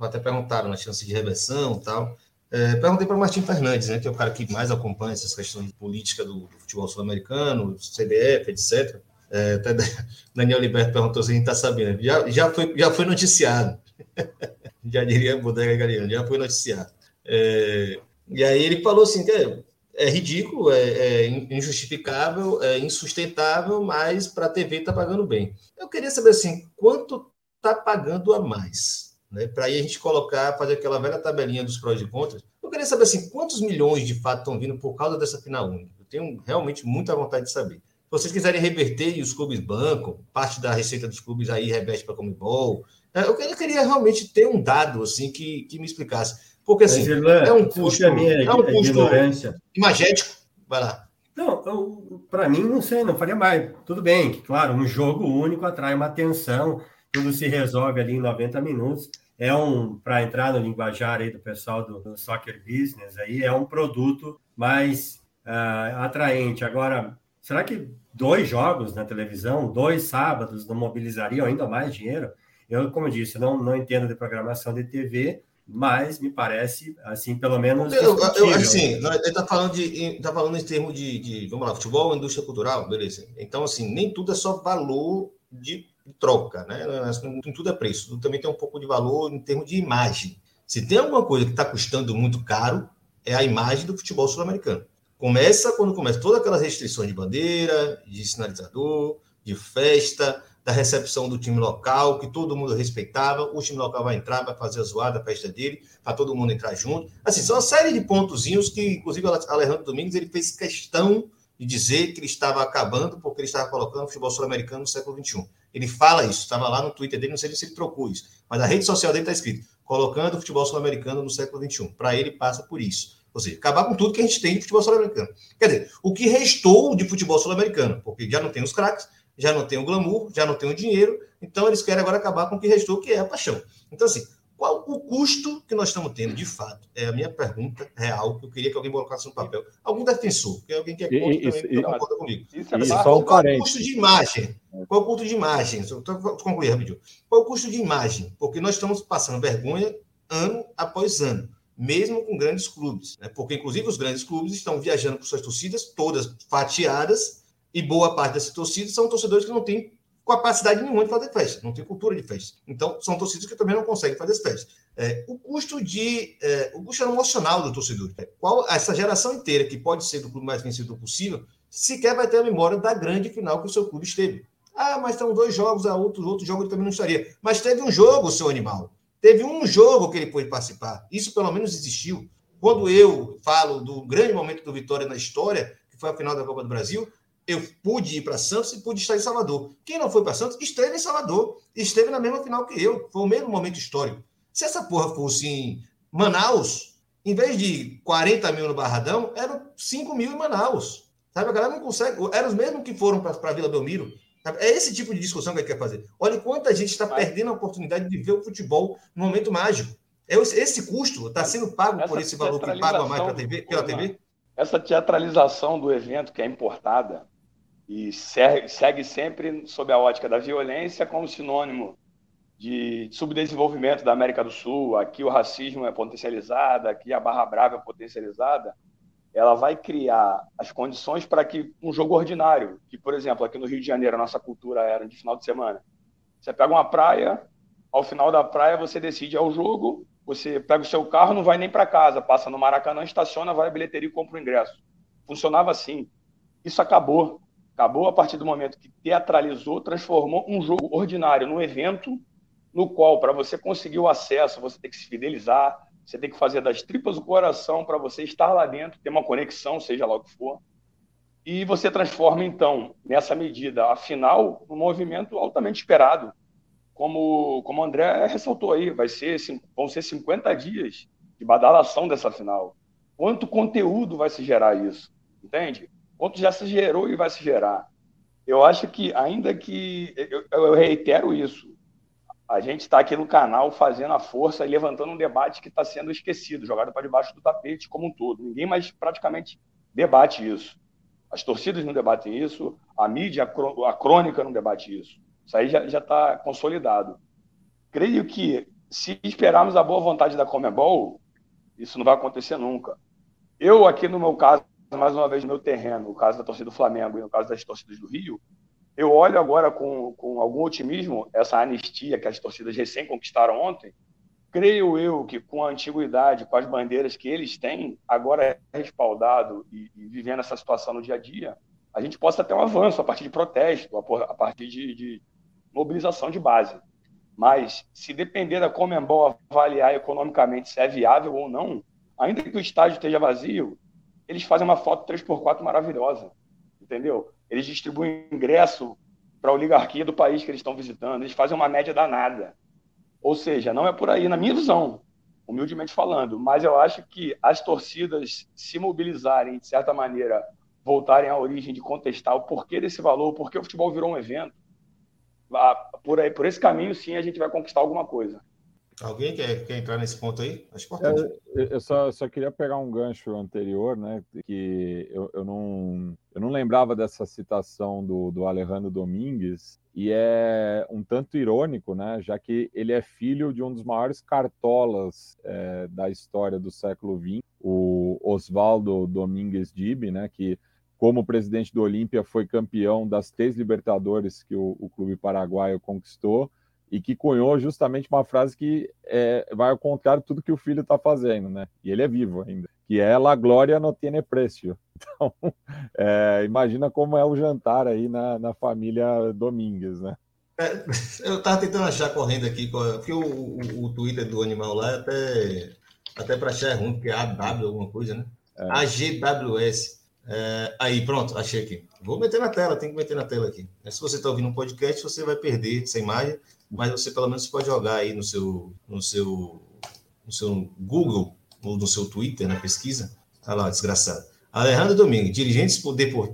Até perguntaram na chance de reversão e tal. É, perguntei para o Martim Fernandes, né, que é o cara que mais acompanha essas questões de política do, do futebol sul-americano, CBF, etc. É, até Daniel Liberto perguntou se a gente está sabendo. Já, já, foi, já foi noticiado. já diria Bodega Galeano, já foi noticiado. É, e aí ele falou assim, que é, é ridículo, é, é, injustificável, é insustentável, mas para a TV está pagando bem. Eu queria saber assim, quanto está pagando a mais? Né? Para aí a gente colocar, fazer aquela velha tabelinha dos prós e contras. Eu queria saber assim, quantos milhões de fato estão vindo por causa dessa final única? Eu tenho realmente muita vontade de saber. Se vocês quiserem reverter e os clubes bancam, parte da receita dos clubes aí reveste para Comebol. É, eu queria realmente ter um dado assim que, que me explicasse. Porque assim, Irlan, é um custo, é um custo imagético. Vai lá. Não, para mim, não sei, não faria mais. Tudo bem, que claro, um jogo único atrai uma atenção, tudo se resolve ali em 90 minutos. É um, para entrar no linguajar aí do pessoal do, do, soccer business, aí é um produto mais uh, atraente. Agora, será que dois jogos na televisão, dois sábados, não mobilizariam ainda mais dinheiro? Eu, como eu disse, não, não entendo de programação de TV, mas me parece, assim, pelo menos. Eu, eu assim, ele está falando, de, tá falando em termos de, de, vamos lá, futebol, indústria cultural, beleza. Então, assim, nem tudo é só valor de troca, né? Nem tudo é preço, tudo também tem um pouco de valor em termos de imagem. Se tem alguma coisa que está custando muito caro, é a imagem do futebol sul-americano. Começa quando começa todas aquelas restrições de bandeira, de sinalizador, de festa, da recepção do time local, que todo mundo respeitava. O time local vai entrar, vai fazer a zoada, a festa dele, para todo mundo entrar junto. Assim, são uma série de pontozinhos que, inclusive, o Alejandro Domingos ele fez questão de dizer que ele estava acabando porque ele estava colocando o futebol sul-americano no século XXI. Ele fala isso, estava lá no Twitter dele, não sei se ele trocou isso, mas a rede social dele está escrito: colocando o futebol sul-americano no século XXI. Para ele, passa por isso. Ou seja, acabar com tudo que a gente tem de futebol sul-americano. Quer dizer, o que restou de futebol sul-americano, porque já não tem os craques, já não tem o glamour, já não tem o dinheiro, então eles querem agora acabar com o que restou, que é a paixão. Então, assim, qual o custo que nós estamos tendo, de fato? É a minha pergunta real, que eu queria que alguém colocasse no papel. Algum defensor, que é alguém que é contra isso, também, que concorda comigo. Isso é qual, qual é o custo de imagem? Qual é o custo de imagem? Estou concluir rapidinho. Qual é o custo de imagem? Porque nós estamos passando vergonha ano após ano mesmo com grandes clubes, né? porque inclusive os grandes clubes estão viajando com suas torcidas todas fatiadas e boa parte dessas torcidas são torcedores que não têm capacidade nenhuma de fazer festa, não tem cultura de festa. Então, são torcidas que também não conseguem fazer festa. É, o custo de é, o custo emocional do torcedor. É, qual essa geração inteira que pode ser do clube mais vencido possível, sequer vai ter a memória da grande final que o seu clube esteve. Ah, mas são dois jogos, a outros outro jogo ele também não estaria. Mas teve um jogo, seu animal. Teve um jogo que ele pôde participar. Isso pelo menos existiu. Quando eu falo do grande momento do Vitória na história, que foi a final da Copa do Brasil, eu pude ir para Santos e pude estar em Salvador. Quem não foi para Santos, esteve em Salvador. Esteve na mesma final que eu. Foi o mesmo momento histórico. Se essa porra fosse em Manaus, em vez de 40 mil no Barradão, eram 5 mil em Manaus. Sabe? A galera não consegue. Eram os mesmos que foram para a Vila Belmiro. Sabe? É esse tipo de discussão que ele quer fazer. Olha quanta gente está perdendo a oportunidade de ver o futebol no momento mágico. É esse custo está sendo pago essa por esse valor que paga mais TV, pela TV? Essa teatralização do evento que é importada, e segue sempre sob a ótica da violência como sinônimo de subdesenvolvimento da América do Sul, aqui o racismo é potencializado, aqui a barra brava é potencializada, ela vai criar as condições para que um jogo ordinário, que, por exemplo, aqui no Rio de Janeiro, a nossa cultura era de final de semana, você pega uma praia, ao final da praia você decide ao jogo, você pega o seu carro, não vai nem para casa, passa no Maracanã, estaciona, vai à bilheteria e compra o ingresso. Funcionava assim. Isso acabou. Acabou a partir do momento que teatralizou, transformou um jogo ordinário num evento no qual, para você conseguir o acesso, você tem que se fidelizar, você tem que fazer das tripas o coração para você estar lá dentro, ter uma conexão, seja lá o que for. E você transforma, então, nessa medida, a final, num movimento altamente esperado. Como, como o André ressaltou aí, vai ser, vão ser 50 dias de badalação dessa final. Quanto conteúdo vai se gerar isso? Entende? Quanto já se gerou e vai se gerar. eu acho que, ainda que. Eu, eu reitero isso. A gente está aqui no canal fazendo a força e levantando um debate que está sendo esquecido, jogado para debaixo do tapete como um todo. Ninguém mais praticamente debate isso. As torcidas não debatem isso, a mídia, a crônica não debate isso. Isso aí já está consolidado. Creio que, se esperarmos a boa vontade da Comebol, isso não vai acontecer nunca. Eu, aqui no meu caso, mais uma vez no meu terreno, no caso da torcida do Flamengo e no caso das torcidas do Rio, eu olho agora com, com algum otimismo essa anistia que as torcidas recém conquistaram ontem. Creio eu que com a antiguidade, com as bandeiras que eles têm, agora respaldado e, e vivendo essa situação no dia a dia, a gente possa ter um avanço a partir de protesto, a partir de, de mobilização de base. Mas, se depender da Comembol avaliar economicamente se é viável ou não, ainda que o estádio esteja vazio, eles fazem uma foto 3x4 maravilhosa, entendeu? Eles distribuem ingresso para a oligarquia do país que eles estão visitando, eles fazem uma média danada. Ou seja, não é por aí, na minha visão, humildemente falando, mas eu acho que as torcidas se mobilizarem, de certa maneira, voltarem à origem de contestar o porquê desse valor, porque o futebol virou um evento, por, aí, por esse caminho, sim, a gente vai conquistar alguma coisa. Alguém quer, quer entrar nesse ponto aí? Acho importante. É, eu só, só queria pegar um gancho anterior, né? Que eu, eu, não, eu não lembrava dessa citação do, do Alejandro Domingues, e é um tanto irônico, né? Já que ele é filho de um dos maiores cartolas é, da história do século XX, o Oswaldo Domingues Dib, né? Que como presidente do Olímpia foi campeão das três Libertadores que o, o clube paraguaio conquistou e que cunhou justamente uma frase que é, vai ao contrário de tudo que o filho está fazendo, né? E ele é vivo ainda, que é La Glória no tiene preço. Então, é, imagina como é o jantar aí na, na família Domingues, né? É, eu estava tentando achar correndo aqui, porque o, o, o, Twitter do animal lá é até, até para achar é ruim, porque é AW alguma coisa, né? É. AGWS. É, aí, pronto, achei aqui. Vou meter na tela, tem que meter na tela aqui. Se você está ouvindo um podcast, você vai perder essa imagem mas você pelo menos pode jogar aí no seu, no seu, no seu Google ou no seu Twitter, na pesquisa. Olha lá, desgraçado. Alejandro Domingues, dirigente,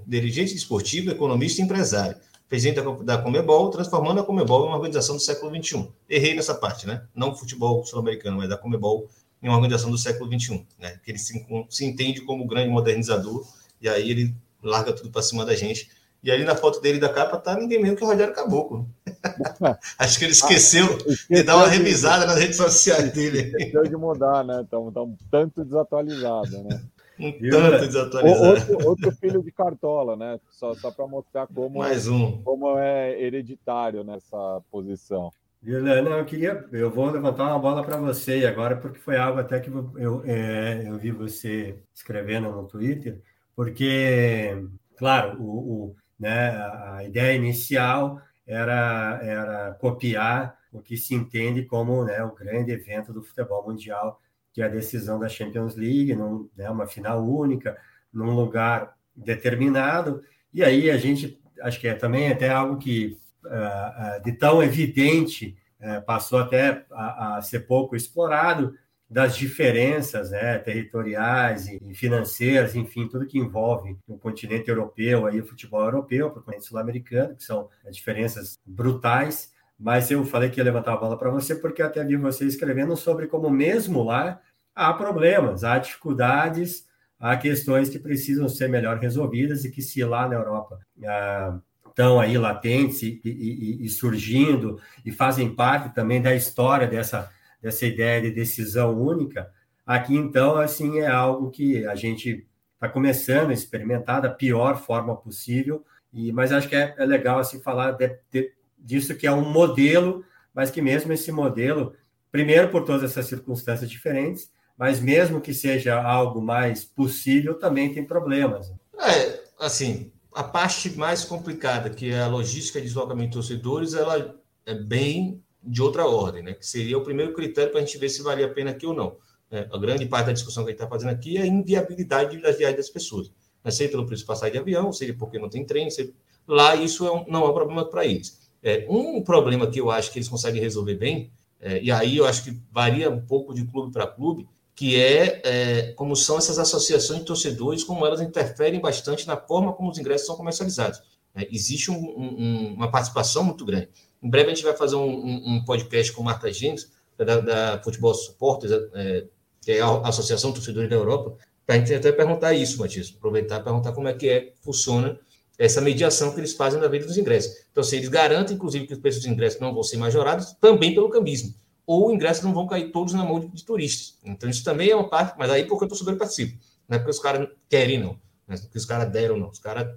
dirigente esportivo, economista e empresário. Presidente da, da Comebol, transformando a Comebol em uma organização do século XXI. Errei nessa parte, né? Não futebol sul-americano, mas da Comebol em uma organização do século XXI, né? Que ele se, se entende como grande modernizador e aí ele larga tudo para cima da gente e ali na foto dele da capa tá ninguém menos que o Rogério Caboclo. Acho que ele esqueceu, ah, esqueceu de dar uma revisada nas redes sociais dele. Esqueceu de mudar, né? Estão tá um tanto desatualizado, né? Um tanto desatualizado. Outro, outro, filho de cartola, né? Só, só para mostrar como, Mais um. como é hereditário nessa posição. Não, eu queria, eu vou levantar uma bola para você agora, porque foi algo até que eu, eu, é, eu vi você escrevendo no Twitter, porque, claro, o, o né? A ideia inicial era, era copiar o que se entende como né, o grande evento do futebol mundial, que é a decisão da Champions League, num, né, uma final única, num lugar determinado. E aí a gente, acho que é também até algo que, uh, uh, de tão evidente, uh, passou até a, a ser pouco explorado, das diferenças né, territoriais e financeiras, enfim, tudo que envolve o continente europeu, aí, o futebol europeu, o continente sul-americano, que são diferenças brutais. Mas eu falei que ia levantar a bola para você, porque até vi você escrevendo sobre como, mesmo lá, há problemas, há dificuldades, há questões que precisam ser melhor resolvidas e que, se lá na Europa. Ah, estão aí latentes e, e, e surgindo e fazem parte também da história dessa dessa ideia de decisão única, aqui então assim é algo que a gente está começando a experimentar da pior forma possível, e mas acho que é, é legal assim falar de, de, disso que é um modelo, mas que mesmo esse modelo, primeiro por todas essas circunstâncias diferentes, mas mesmo que seja algo mais possível, também tem problemas. É, assim, a parte mais complicada, que é a logística de deslocamento de torcedores, ela é bem de outra ordem, né? que seria o primeiro critério para a gente ver se valia a pena aqui ou não. Né? A grande parte da discussão que a gente está fazendo aqui é a inviabilidade das viagens das pessoas. Né? Seja pelo preço de passagem de avião, seja porque não tem trem, seja... lá isso é um, não é um problema para eles. É, um problema que eu acho que eles conseguem resolver bem, é, e aí eu acho que varia um pouco de clube para clube, que é, é, como são essas associações de torcedores, como elas interferem bastante na forma como os ingressos são comercializados. Né? Existe um, um, uma participação muito grande. Em breve a gente vai fazer um, um podcast com Marta James, da, da Futebol Supporters, é, que é a Associação Torcedores da Europa, para a gente até perguntar isso, Matias, aproveitar e perguntar como é que é, funciona essa mediação que eles fazem na venda dos ingressos. Então, se eles garantem, inclusive, que os preços dos ingressos não vão ser majorados, também pelo cambismo. Ou ingressos não vão cair todos na mão de, de turistas. Então, isso também é uma parte, mas aí porque o torcedor participa. Não é porque os caras querem, não. Não é porque os caras deram, não. Os caras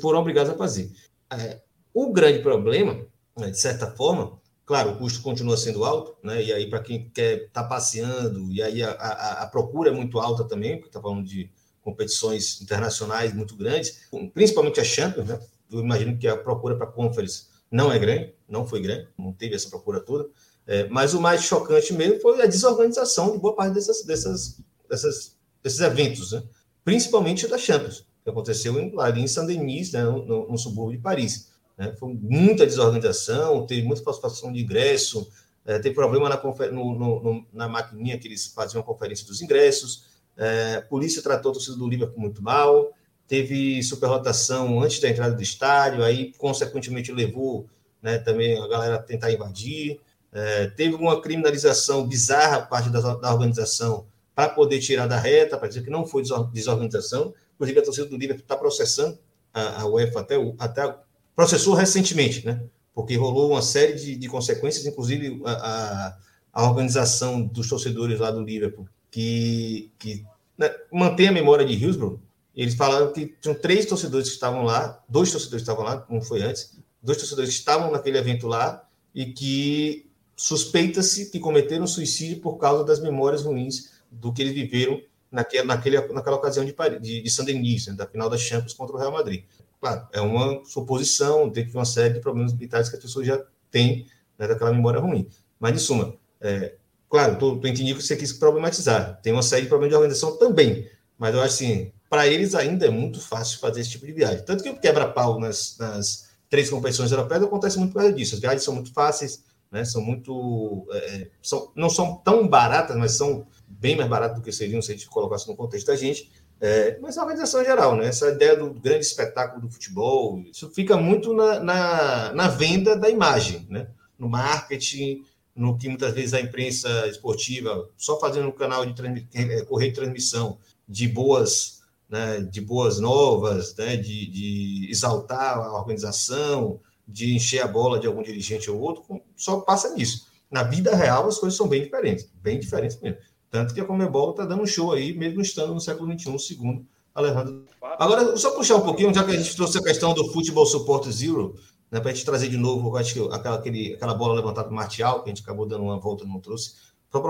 foram obrigados a fazer. É, o grande problema, né, de certa forma, claro, o custo continua sendo alto, né? E aí, para quem quer estar tá passeando, e aí a, a, a, procura é muito alta também, porque está falando de competições internacionais muito grandes, principalmente a Champions, né? Eu imagino que a procura para Conference não é grande, não foi grande, não teve essa procura toda. É, mas o mais chocante mesmo foi a desorganização de boa parte dessas, dessas, dessas, desses eventos, né? principalmente da Champions, que aconteceu em, ali em Saint-Denis, né? no, no, no subúrbio de Paris. Né? Foi muita desorganização, teve muita falsificação de ingresso, é, teve problema na, no, no, na maquininha que eles faziam a conferência dos ingressos, é, a polícia tratou o torcedor do Liverpool muito mal, teve superlotação antes da entrada do estádio, aí, consequentemente, levou né, também a galera a tentar invadir. É, teve uma criminalização bizarra parte da, da organização para poder tirar da reta, para dizer que não foi desorganização. Inclusive, a torcida do Liverpool está processando a, a UEFA até, até processou recentemente, né? Porque rolou uma série de, de consequências, inclusive a, a, a, organização dos torcedores lá do Liverpool, que, que né, mantém a memória de Hillsborough. Eles falaram que tinham três torcedores que estavam lá, dois torcedores estavam lá, como foi antes, dois torcedores que estavam naquele evento lá e que suspeita-se que cometeram suicídio por causa das memórias ruins do que eles viveram naquele, naquele, naquela ocasião de, de, de Saint-Denis, né, da final das Champions contra o Real Madrid. Claro, é uma suposição, tem que uma série de problemas militares que as pessoas já têm né, daquela memória ruim. Mas, em suma, é, claro, tu, tu entendi que você quis problematizar. Tem uma série de problemas de organização também. Mas eu acho assim, para eles ainda é muito fácil fazer esse tipo de viagem. Tanto que o quebra-pau nas, nas, três competições europeias acontece muito por causa disso. As viagens são muito fáceis, né, são muito. É, são, não são tão baratas, mas são bem mais baratas do que seriam se a gente colocasse no contexto da gente. É, mas a organização geral, né? Essa ideia do grande espetáculo do futebol, isso fica muito na, na, na, venda da imagem, né? No marketing, no que muitas vezes a imprensa esportiva, só fazendo um canal de é, correio de transmissão de boas, né, de boas novas, né, de, de exaltar a organização, de encher a bola de algum dirigente ou outro, só passa nisso. Na vida real, as coisas são bem diferentes, bem diferentes mesmo. Tanto que a Comebol está dando um show aí, mesmo estando no século XXI, segundo Alejandro. Agora, só puxar um pouquinho, já que a gente trouxe a questão do Futebol Support Zero, né, para a gente trazer de novo, acho que aquela, aquele, aquela bola levantada do Martial, que a gente acabou dando uma volta e não trouxe, para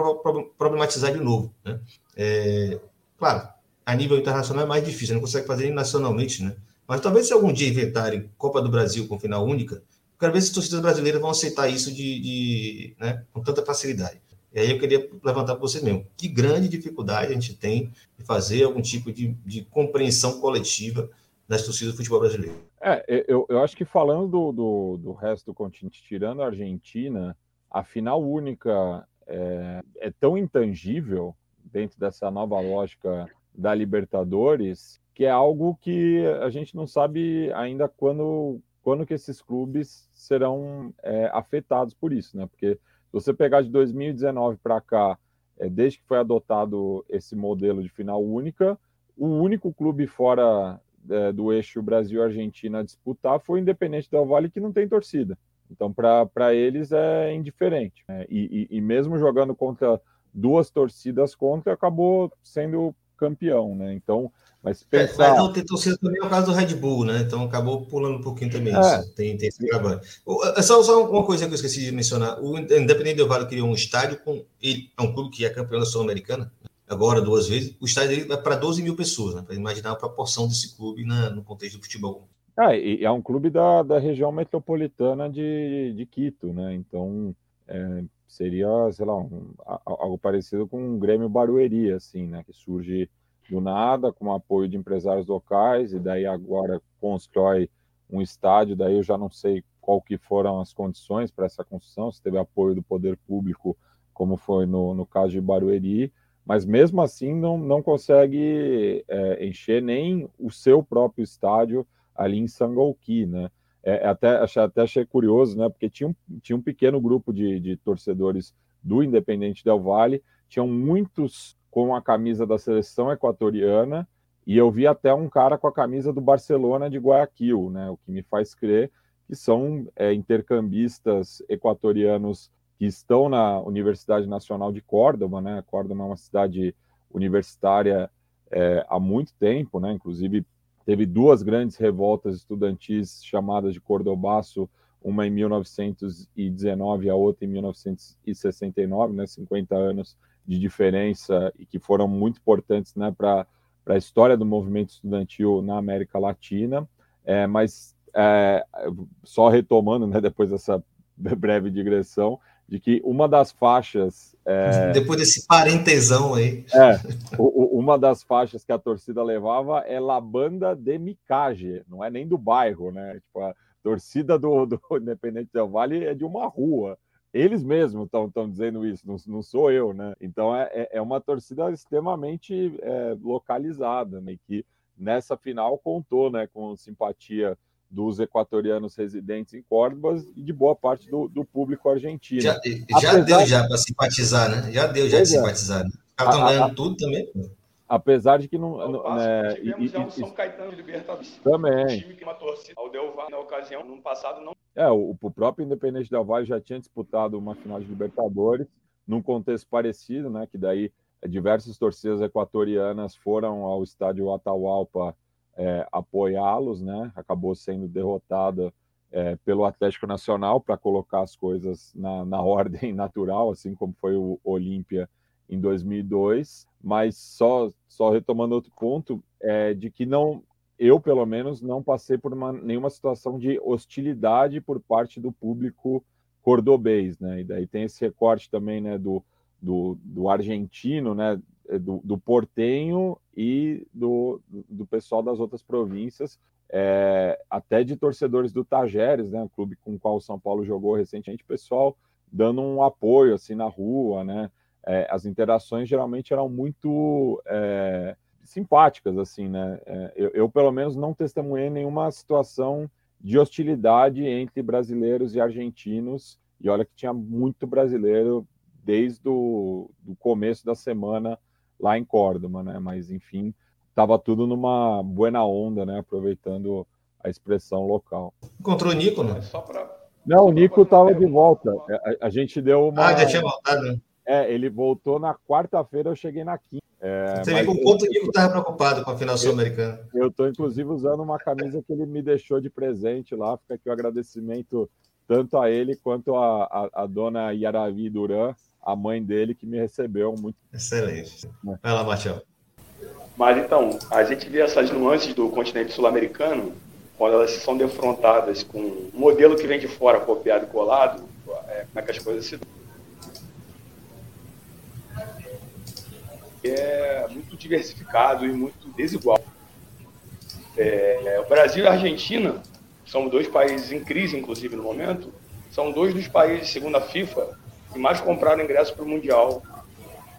problematizar de novo. Né? É, claro, a nível internacional é mais difícil, não consegue fazer nacionalmente, né? Mas talvez se algum dia inventarem Copa do Brasil com final única, quero ver se as torcidas brasileiras vão aceitar isso de, de né, com tanta facilidade. E aí eu queria levantar para você mesmo. Que grande dificuldade a gente tem de fazer algum tipo de, de compreensão coletiva das torcidas do futebol brasileiro. É, eu, eu acho que falando do, do, do resto do continente, tirando a Argentina, a final única é, é tão intangível dentro dessa nova lógica da Libertadores que é algo que a gente não sabe ainda quando, quando que esses clubes serão é, afetados por isso, né? Porque você pegar de 2019 para cá, é, desde que foi adotado esse modelo de final única, o único clube fora é, do eixo Brasil-Argentina a disputar foi o Independente Del Vale, que não tem torcida. Então, para eles é indiferente. Né? E, e, e, mesmo jogando contra duas torcidas contra, acabou sendo campeão, né? Então, mas é, pensar... É, mas não torcida também é o caso do Red Bull, né? Então acabou pulando um pouquinho também é. isso. Tem, tem esse trabalho. É só, só uma coisa que eu esqueci de mencionar. O Independente Del Vale criou um estádio com... Ele é um clube que é campeão da Sul-Americana, agora duas vezes. O estádio dele é para 12 mil pessoas, né? Para imaginar a proporção desse clube na, no contexto do futebol. Ah, é um clube da, da região metropolitana de, de Quito, né? Então é, seria, sei lá, um, algo parecido com um Grêmio Barueri, assim, né? Que surge do nada, com apoio de empresários locais, e daí agora constrói um estádio, daí eu já não sei qual que foram as condições para essa construção, se teve apoio do poder público, como foi no, no caso de Barueri, mas mesmo assim não, não consegue é, encher nem o seu próprio estádio ali em Sangolquí, né? É, até, até achei curioso, né? Porque tinha um, tinha um pequeno grupo de, de torcedores do Independente Del Valle, tinham muitos com a camisa da seleção equatoriana, e eu vi até um cara com a camisa do Barcelona de Guayaquil, né? O que me faz crer que são é, intercambistas equatorianos que estão na Universidade Nacional de Córdoba, né? Córdoba é uma cidade universitária é, há muito tempo, né? Inclusive teve duas grandes revoltas estudantis chamadas de Cordobaço, uma em 1919 e a outra em 1969, né? 50 anos de diferença e que foram muito importantes, né? Para a história do movimento estudantil na América Latina. É, mas é, só retomando, né? Depois dessa breve digressão, de que uma das faixas. É, Depois desse parentesão aí. É, o, uma das faixas que a torcida levava é La Banda de Micage, não é nem do bairro, né? Tipo, a torcida do, do Independente Del Vale é de uma rua. Eles mesmos estão dizendo isso, não, não, sou eu, né? Então é, é, é uma torcida extremamente é, localizada, né? Que nessa final contou né, com simpatia dos equatorianos residentes em Córdoba e de boa parte do, do público argentino. Já, já Apesar... deu já para simpatizar, né? Já deu já de é. simpatizar. Né? Os caras estão ganhando tudo também. Apesar de que não. não né, tivemos e, já o São Caetano de Libertadores. Também. Um time que uma torcida ao Del Valle, na ocasião, no passado, não. É, o, o próprio Independente Del Valle já tinha disputado uma final de Libertadores, num contexto parecido, né? Que daí diversas torcidas equatorianas foram ao estádio Atahualpa é, apoiá-los, né? Acabou sendo derrotada é, pelo Atlético Nacional para colocar as coisas na, na, ordem natural, assim como foi o Olímpia em 2002. Mas só, só retomando outro ponto, é de que não, eu pelo menos não passei por uma, nenhuma situação de hostilidade por parte do público cordobês, né? E daí tem esse recorte também, né, do, do, do argentino, né, do, do portenho e do, do pessoal das outras províncias, é, até de torcedores do Tajeres, né, o clube com o qual o São Paulo jogou recentemente, pessoal dando um apoio assim na rua, né? É, as interações geralmente eram muito é, simpáticas, assim, né? Eu, eu, pelo menos, não testemunhei nenhuma situação de hostilidade entre brasileiros e argentinos, e olha que tinha muito brasileiro desde o do começo da semana lá em Córdoba, né? Mas enfim, estava tudo numa buena onda, né? Aproveitando a expressão local. Encontrou o Nico, né? Só pra... Não, o Nico estava de volta. A, a, gente deu uma. Ah, já tinha voltado, né? É, ele voltou na quarta-feira, eu cheguei na quinta. É, Você vê com quanto o Nico estava preocupado com a final sul-americana. Eu estou, inclusive, usando uma camisa que ele me deixou de presente lá. Fica aqui o agradecimento tanto a ele quanto a, a, a dona Yaravi Duran, a mãe dele que me recebeu muito. Excelente. Vai lá, Marcelo. Mas então, a gente vê essas nuances do continente sul-americano, quando elas são defrontadas com um modelo que vem de fora, copiado e colado, é, como é que as coisas se é muito diversificado e muito desigual. É, o Brasil e a Argentina são dois países em crise, inclusive, no momento, são dois dos países, segundo a FIFA, que mais compraram ingressos para o Mundial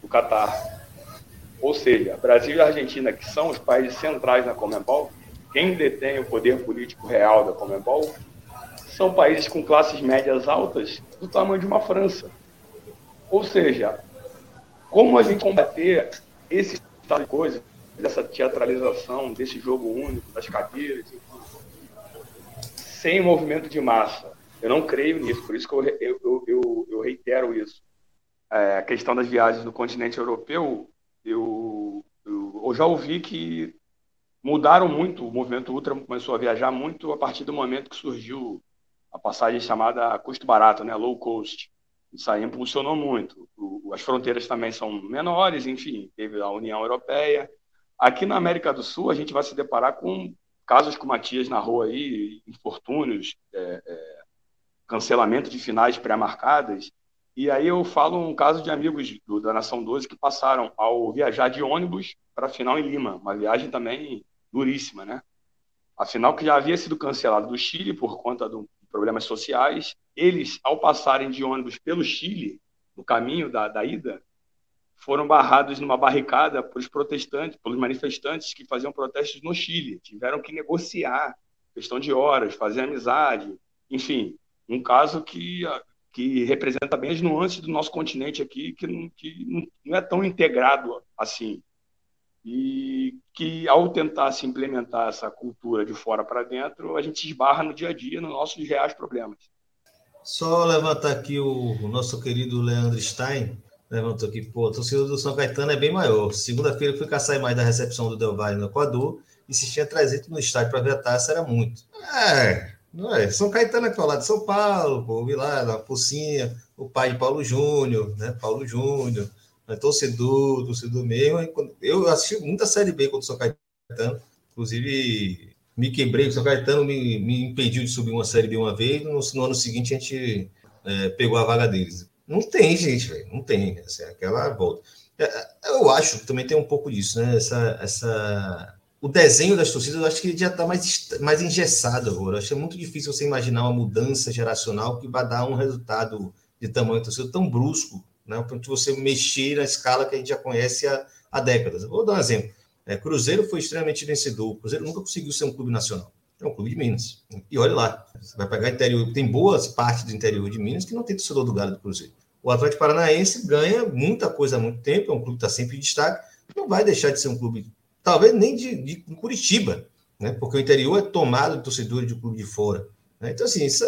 do Catar. Ou seja, Brasil e Argentina, que são os países centrais na Comembol, quem detém o poder político real da Comembol, são países com classes médias altas do tamanho de uma França. Ou seja, como a gente combater esse tipo de coisa, dessa teatralização, desse jogo único, das cadeiras, sem movimento de massa, eu não creio nisso, por isso que eu, eu, eu, eu reitero isso. É, a questão das viagens no continente europeu, eu, eu, já ouvi que mudaram muito, o movimento ultra começou a viajar muito a partir do momento que surgiu a passagem chamada custo barato, né, low cost. Isso aí impulsionou muito. O, as fronteiras também são menores, enfim, teve a União Europeia. Aqui na América do Sul, a gente vai se deparar com casos como Matias na rua aí, infortúnios, é, é, cancelamento de finais pré-marcadas. E aí eu falo um caso de amigos do, da Nação 12 que passaram ao viajar de ônibus para a final em Lima, uma viagem também duríssima, né? A final que já havia sido cancelada do Chile por conta de problemas sociais, eles, ao passarem de ônibus pelo Chile, no caminho da, da ida, foram barrados numa barricada pelos protestantes, pelos manifestantes que faziam protestos no Chile. Tiveram que negociar questão de horas, fazer amizade, enfim, um caso que, que representa bem as nuances do nosso continente aqui, que não, que não é tão integrado assim. E que, ao tentar se implementar essa cultura de fora para dentro, a gente esbarra no dia a dia nos nossos reais problemas. Só levantar aqui o, o nosso querido Leandro Stein, levantou aqui, pô, o torcedor do São Caetano é bem maior. Segunda-feira fui caçar mais da recepção do Del Valle no Equador, e se tinha 300 no estádio para ver a taça, era muito. É, não é? São Caetano é lá de São Paulo, pô, vi lá na Pocinha, o pai de Paulo Júnior, né? Paulo Júnior, né? torcedor, torcedor mesmo. Eu assisti muita Série B contra o São Caetano, inclusive me quebrei, o São Caetano me, me impediu de subir uma Série B uma vez, no, no ano seguinte a gente é, pegou a vaga deles. Não tem, gente, velho, não tem, assim, aquela volta. É, eu acho que também tem um pouco disso, né? Essa, essa o desenho das torcidas, eu acho que já está mais, mais engessado agora. Eu acho que é muito difícil você imaginar uma mudança geracional que vai dar um resultado de tamanho torcida tão brusco, né? Para você mexer na escala que a gente já conhece há, há décadas. Vou dar um exemplo. É, Cruzeiro foi extremamente vencedor. O Cruzeiro nunca conseguiu ser um clube nacional. É um clube de Minas. E olha lá, você vai pegar interior, tem boas partes do interior de Minas que não tem torcedor do Galo do Cruzeiro. O Atlético Paranaense ganha muita coisa há muito tempo, é um clube que está sempre em destaque, não vai deixar de ser um clube talvez nem de, de Curitiba, né? porque o interior é tomado de torcedores de clube de fora. Né? Então, assim, isso,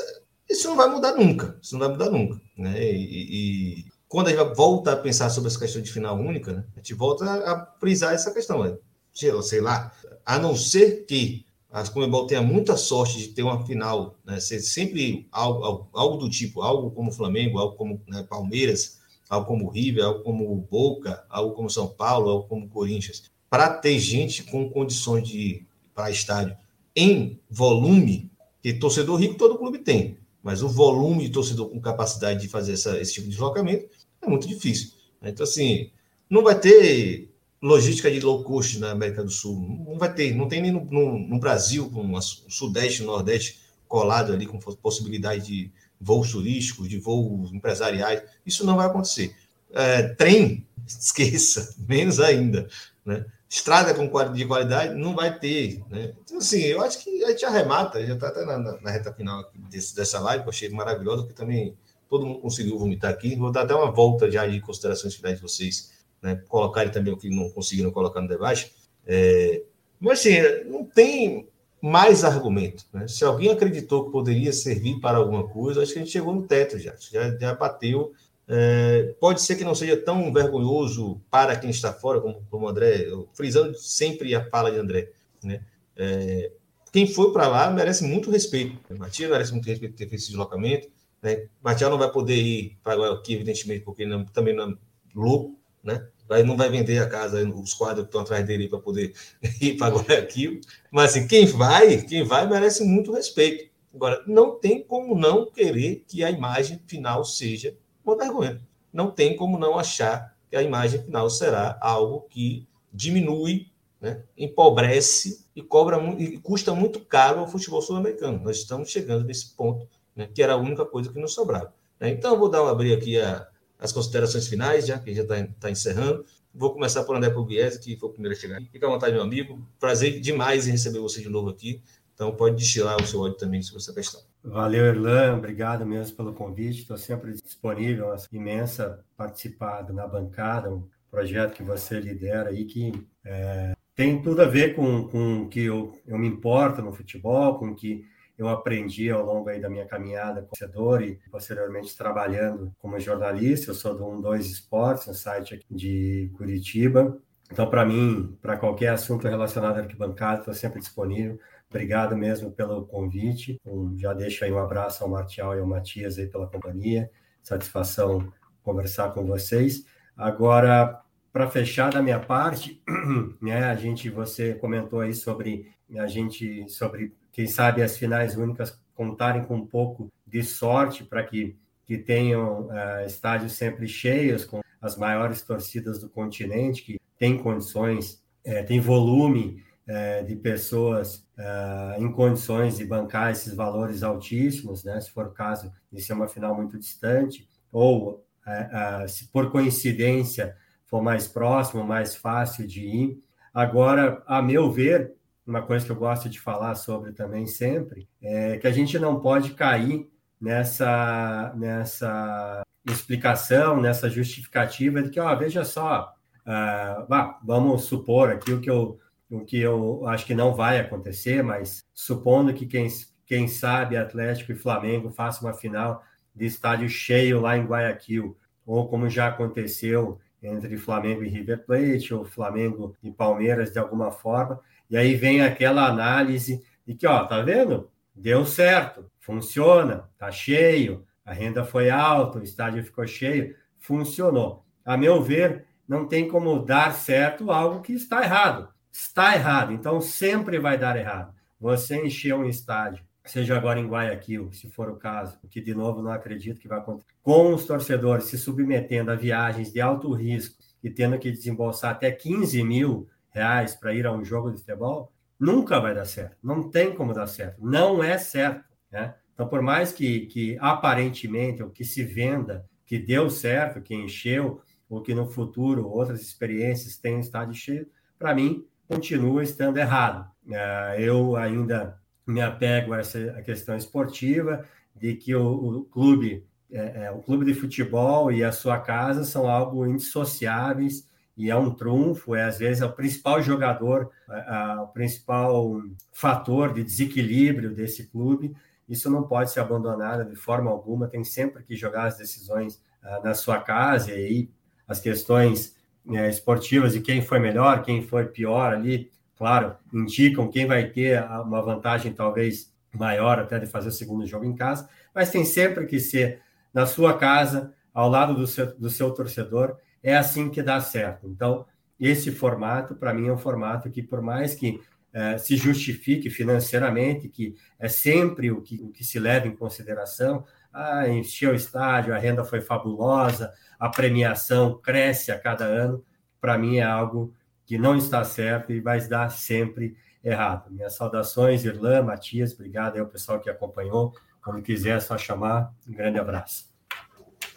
isso, não vai mudar nunca. Isso não vai mudar nunca. Né? E, e, quando a gente volta a pensar sobre essa questão de final única, né? a gente volta a frisar essa questão. Né? Sei lá, a não ser que a Comebol tenha muita sorte de ter uma final, né? ser sempre algo, algo, algo, do tipo, algo como Flamengo, algo como né, Palmeiras, algo como River, algo como Boca, algo como São Paulo, algo como Corinthians para ter gente com condições de ir para estádio em volume, que torcedor rico todo clube tem, mas o volume de torcedor com capacidade de fazer essa, esse tipo de deslocamento é muito difícil. Então, assim, não vai ter logística de low cost na América do Sul, não vai ter, não tem nem no, no, no Brasil, com o Sudeste e Nordeste colado ali, com possibilidade de voos turísticos, de voos empresariais, isso não vai acontecer. É, trem, esqueça, menos ainda. Né? Estrada com de qualidade não vai ter. Né? Então, assim, eu acho que a gente arremata, já está até na, na, reta final desse, dessa live, que eu achei maravilhosa, porque também todo mundo conseguiu vomitar aqui. Vou dar até uma volta já de considerações finais de vocês, né? colocarem também o que não conseguiram colocar no debate. É... Mas, assim, não tem mais argumento. Né? Se alguém acreditou que poderia servir para alguma coisa, acho que a gente chegou no teto já, já, já bateu é, pode ser que não seja tão vergonhoso para quem está fora, como, como André, frisando sempre a fala de André. Né? É, quem foi para lá merece muito respeito. Matias merece muito respeito por ter feito esse deslocamento. Né? Matias não vai poder ir para aqui, evidentemente, porque não, também não é louco, né? Não vai vender a casa, os quadros que estão atrás dele para poder ir para Guayaquil. Mas assim, quem vai, quem vai merece muito respeito. Agora, não tem como não querer que a imagem final seja uma vergonha. Não tem como não achar que a imagem final será algo que diminui, né, empobrece e cobra e custa muito caro ao futebol sul-americano. Nós estamos chegando nesse ponto, né, que era a única coisa que nos sobrava. Né? Então, eu vou dar abrir aqui a, as considerações finais, já que já está tá encerrando. Vou começar por André Pugliese, que foi o primeiro a chegar. Fica à vontade, meu amigo. Prazer demais em receber você de novo aqui. Então, pode destilar o seu ódio também sobre essa questão. Valeu, Erlan. Obrigado mesmo pelo convite. Estou sempre disponível. É imensa participado na bancada, um projeto que você lidera aí que é, tem tudo a ver com, com o que eu, eu me importo no futebol, com o que eu aprendi ao longo aí da minha caminhada como torcedor e posteriormente trabalhando como jornalista. Eu sou do 12 Esportes, um site de Curitiba. Então, para mim, para qualquer assunto relacionado à arquibancada, estou sempre disponível. Obrigado mesmo pelo convite. Um, já deixo aí um abraço ao Martial e ao Matias aí pela companhia. Satisfação conversar com vocês. Agora, para fechar da minha parte, né, a gente você comentou aí sobre a gente sobre quem sabe as finais únicas contarem com um pouco de sorte para que que tenham uh, estádios sempre cheios com as maiores torcidas do continente que têm condições, é, tem volume é, de pessoas é, em condições de bancar esses valores altíssimos, né? se for o caso de ser uma final muito distante, ou é, é, se por coincidência for mais próximo, mais fácil de ir. Agora, a meu ver, uma coisa que eu gosto de falar sobre também sempre, é que a gente não pode cair nessa, nessa explicação, nessa justificativa de que, ó, veja só, uh, vamos supor aqui o que eu o que eu acho que não vai acontecer, mas supondo que quem, quem sabe Atlético e Flamengo façam uma final de estádio cheio lá em Guayaquil, ou como já aconteceu entre Flamengo e River Plate, ou Flamengo e Palmeiras de alguma forma, e aí vem aquela análise de que, ó, tá vendo? Deu certo, funciona, tá cheio, a renda foi alta, o estádio ficou cheio, funcionou. A meu ver, não tem como dar certo algo que está errado. Está errado, então sempre vai dar errado. Você encher um estádio, seja agora em Guayaquil, se for o caso, que de novo não acredito que vai acontecer, com os torcedores se submetendo a viagens de alto risco e tendo que desembolsar até 15 mil reais para ir a um jogo de futebol, nunca vai dar certo. Não tem como dar certo. Não é certo. Né? Então, por mais que, que aparentemente o que se venda que deu certo, que encheu, ou que no futuro outras experiências tenham estado cheio, para mim continua estando errado. É, eu ainda me apego a essa questão esportiva de que o, o clube, é, é, o clube de futebol e a sua casa são algo indissociáveis e é um trunfo, é às vezes é o principal jogador, é, o principal fator de desequilíbrio desse clube. Isso não pode ser abandonado de forma alguma, tem sempre que jogar as decisões é, na sua casa e aí as questões é, esportivas de quem foi melhor, quem foi pior ali, claro, indicam quem vai ter uma vantagem talvez maior até de fazer o segundo jogo em casa, mas tem sempre que ser na sua casa, ao lado do seu, do seu torcedor, é assim que dá certo. Então, esse formato, para mim, é um formato que, por mais que é, se justifique financeiramente, que é sempre o que, o que se leva em consideração, ah, encheu o estádio, a renda foi fabulosa, a premiação cresce a cada ano, para mim é algo que não está certo e vai dar sempre errado. Minhas saudações, Irlã, Matias, obrigado aí ao pessoal que acompanhou. Quando quiser, é só chamar. Um grande abraço.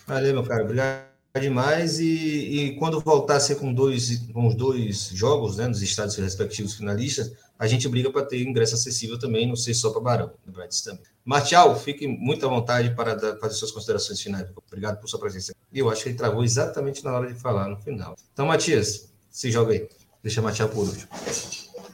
Valeu, meu caro. Obrigado demais. E, e quando voltar a ser com, dois, com os dois jogos, né, nos estados respectivos finalistas, a gente briga para ter ingresso acessível também, não sei só para Barão, lembrar disso também. Martial, fique muito à vontade para dar, fazer suas considerações finais. Obrigado por sua presença. E eu acho que ele travou exatamente na hora de falar no final. Então, Matias, se joga aí. Deixa Martial por último.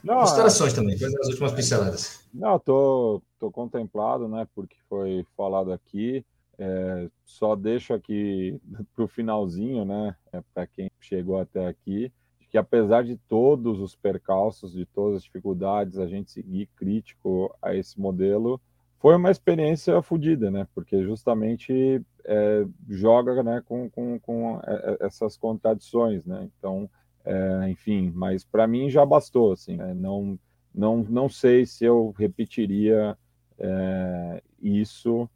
Não, considerações é... também, as últimas pinceladas. Não, tô, tô contemplado, né, porque foi falado aqui. É, só deixo aqui para o finalzinho, né, é, para quem chegou até aqui, que apesar de todos os percalços, de todas as dificuldades, a gente seguir crítico a esse modelo, foi uma experiência fodida, né? Porque justamente é, joga né, com, com, com é, é, essas contradições, né? Então, é, enfim, mas para mim já bastou, assim, né? não, não, não sei se eu repetiria é, isso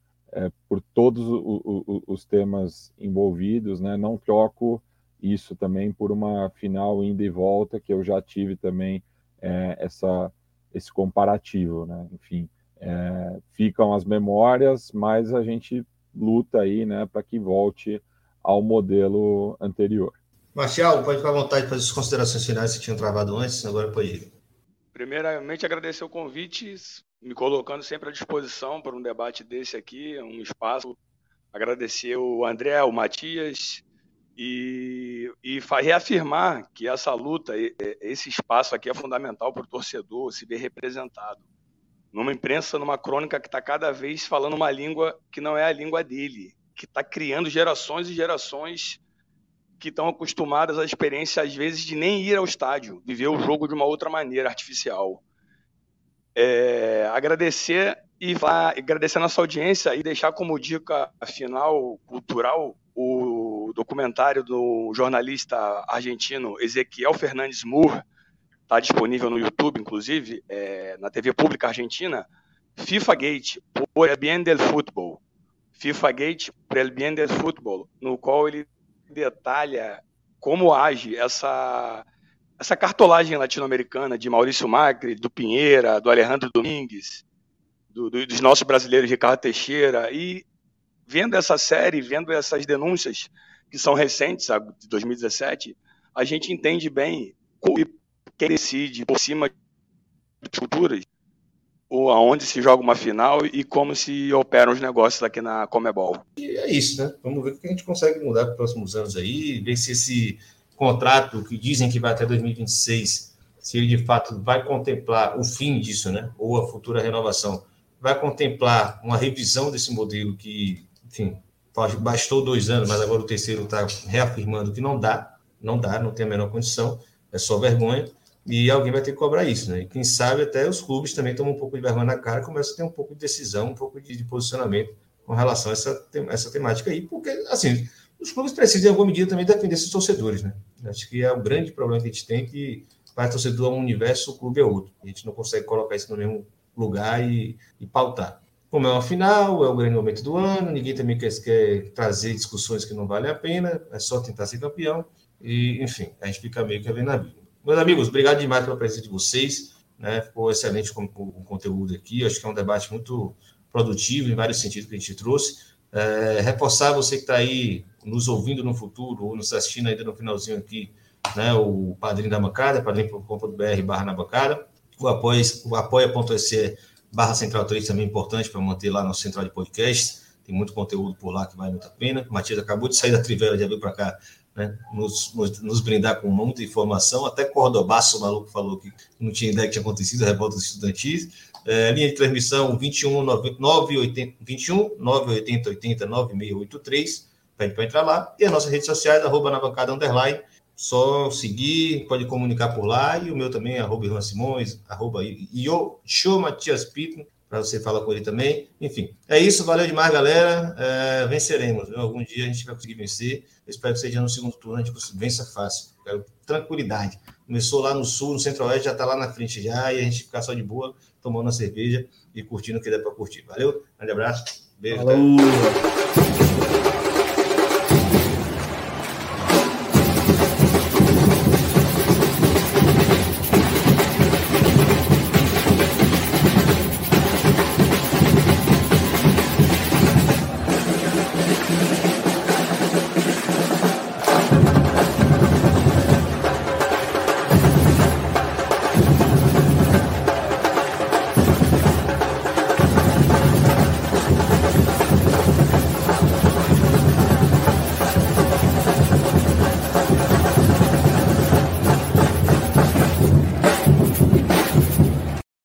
por todos o, o, os temas envolvidos, né? Não troco isso também por uma final ida e volta que eu já tive também essa esse comparativo, né? Enfim, é, ficam as memórias, mas a gente luta aí, né, para que volte ao modelo anterior. Marcial, pode ficar à vontade para fazer as considerações finais que tinham travado antes, agora pode ir. Primeiramente, agradecer o convite, me colocando sempre à disposição para um debate desse aqui, um espaço. Agradecer o André, o Matias, e, e reafirmar que essa luta, esse espaço aqui é fundamental para o torcedor se ver representado numa imprensa, numa crônica que está cada vez falando uma língua que não é a língua dele, que está criando gerações e gerações que estão acostumadas à experiência, às vezes, de nem ir ao estádio, viver o jogo de uma outra maneira artificial. É, agradecer e agradecer a nossa audiência e deixar como dica final cultural o documentário do jornalista argentino Ezequiel Fernandes Moore, está disponível no YouTube, inclusive, é, na TV Pública Argentina, FIFA Gate, por el bien del fútbol. FIFA Gate, por el bien del fútbol, no qual ele detalha como age essa, essa cartolagem latino-americana de Maurício Macri, do Pinheira, do Alejandro Domingues, do, do, dos nossos brasileiros Ricardo Teixeira, e vendo essa série, vendo essas denúncias que são recentes, de 2017, a gente entende bem quem decide por cima futuras, ou aonde se joga uma final e como se operam os negócios aqui na Comebol. E é isso, né? Vamos ver o que a gente consegue mudar para os próximos anos aí, ver se esse contrato que dizem que vai até 2026, se ele de fato vai contemplar o fim disso, né? Ou a futura renovação, vai contemplar uma revisão desse modelo que, enfim, bastou dois anos, mas agora o terceiro está reafirmando que não dá, não dá, não tem a menor condição, é só vergonha e alguém vai ter que cobrar isso, né? E quem sabe até os clubes também tomam um pouco de vergonha na cara, começam a ter um pouco de decisão, um pouco de, de posicionamento com relação a essa, essa temática aí, porque, assim, os clubes precisam, em alguma medida, também defender seus torcedores, né? Acho que é o grande problema que a gente tem, que para torcedor é um universo, o clube é outro. A gente não consegue colocar isso no mesmo lugar e, e pautar. Como é uma final, é o grande momento do ano, ninguém também quer, quer trazer discussões que não valem a pena, é só tentar ser campeão, e, enfim, a gente fica meio que ali na Bíblia. Meus amigos, obrigado demais pela presença de vocês. Né? Ficou excelente com, com, o conteúdo aqui. Acho que é um debate muito produtivo em vários sentidos que a gente trouxe. É, reforçar você que está aí nos ouvindo no futuro ou nos assistindo ainda no finalzinho aqui, né, o padrinho da bancada, padrinho.com.br barra na bancada, o o apoia.se barra central 3 também é importante para manter lá no central de podcast, tem muito conteúdo por lá que vale muito a pena, Matias acabou de sair da Trivela, já veio para cá né, nos, nos, brindar com muita informação. Até Cordobaço, o maluco, falou que não tinha ideia que tinha acontecido, a revolta estudantis. É, linha de transmissão 21 980, 21 980 80 9683, pede para entrar lá. E as nossas redes sociais, arroba na bancada underline. Só seguir, pode comunicar por lá. E o meu também, arroba Ivan Simões, arroba Io, show Matias Pito para você falar com ele também. Enfim, é isso. Valeu demais, galera. É, venceremos. Viu? Algum dia a gente vai conseguir vencer. Eu espero que seja no segundo turno, a gente vença fácil. Quero tranquilidade. Começou lá no sul, no centro-oeste, já está lá na frente já, e a gente ficar só de boa, tomando a cerveja e curtindo o que der para curtir. Valeu? Grande abraço. Beijo. Falou.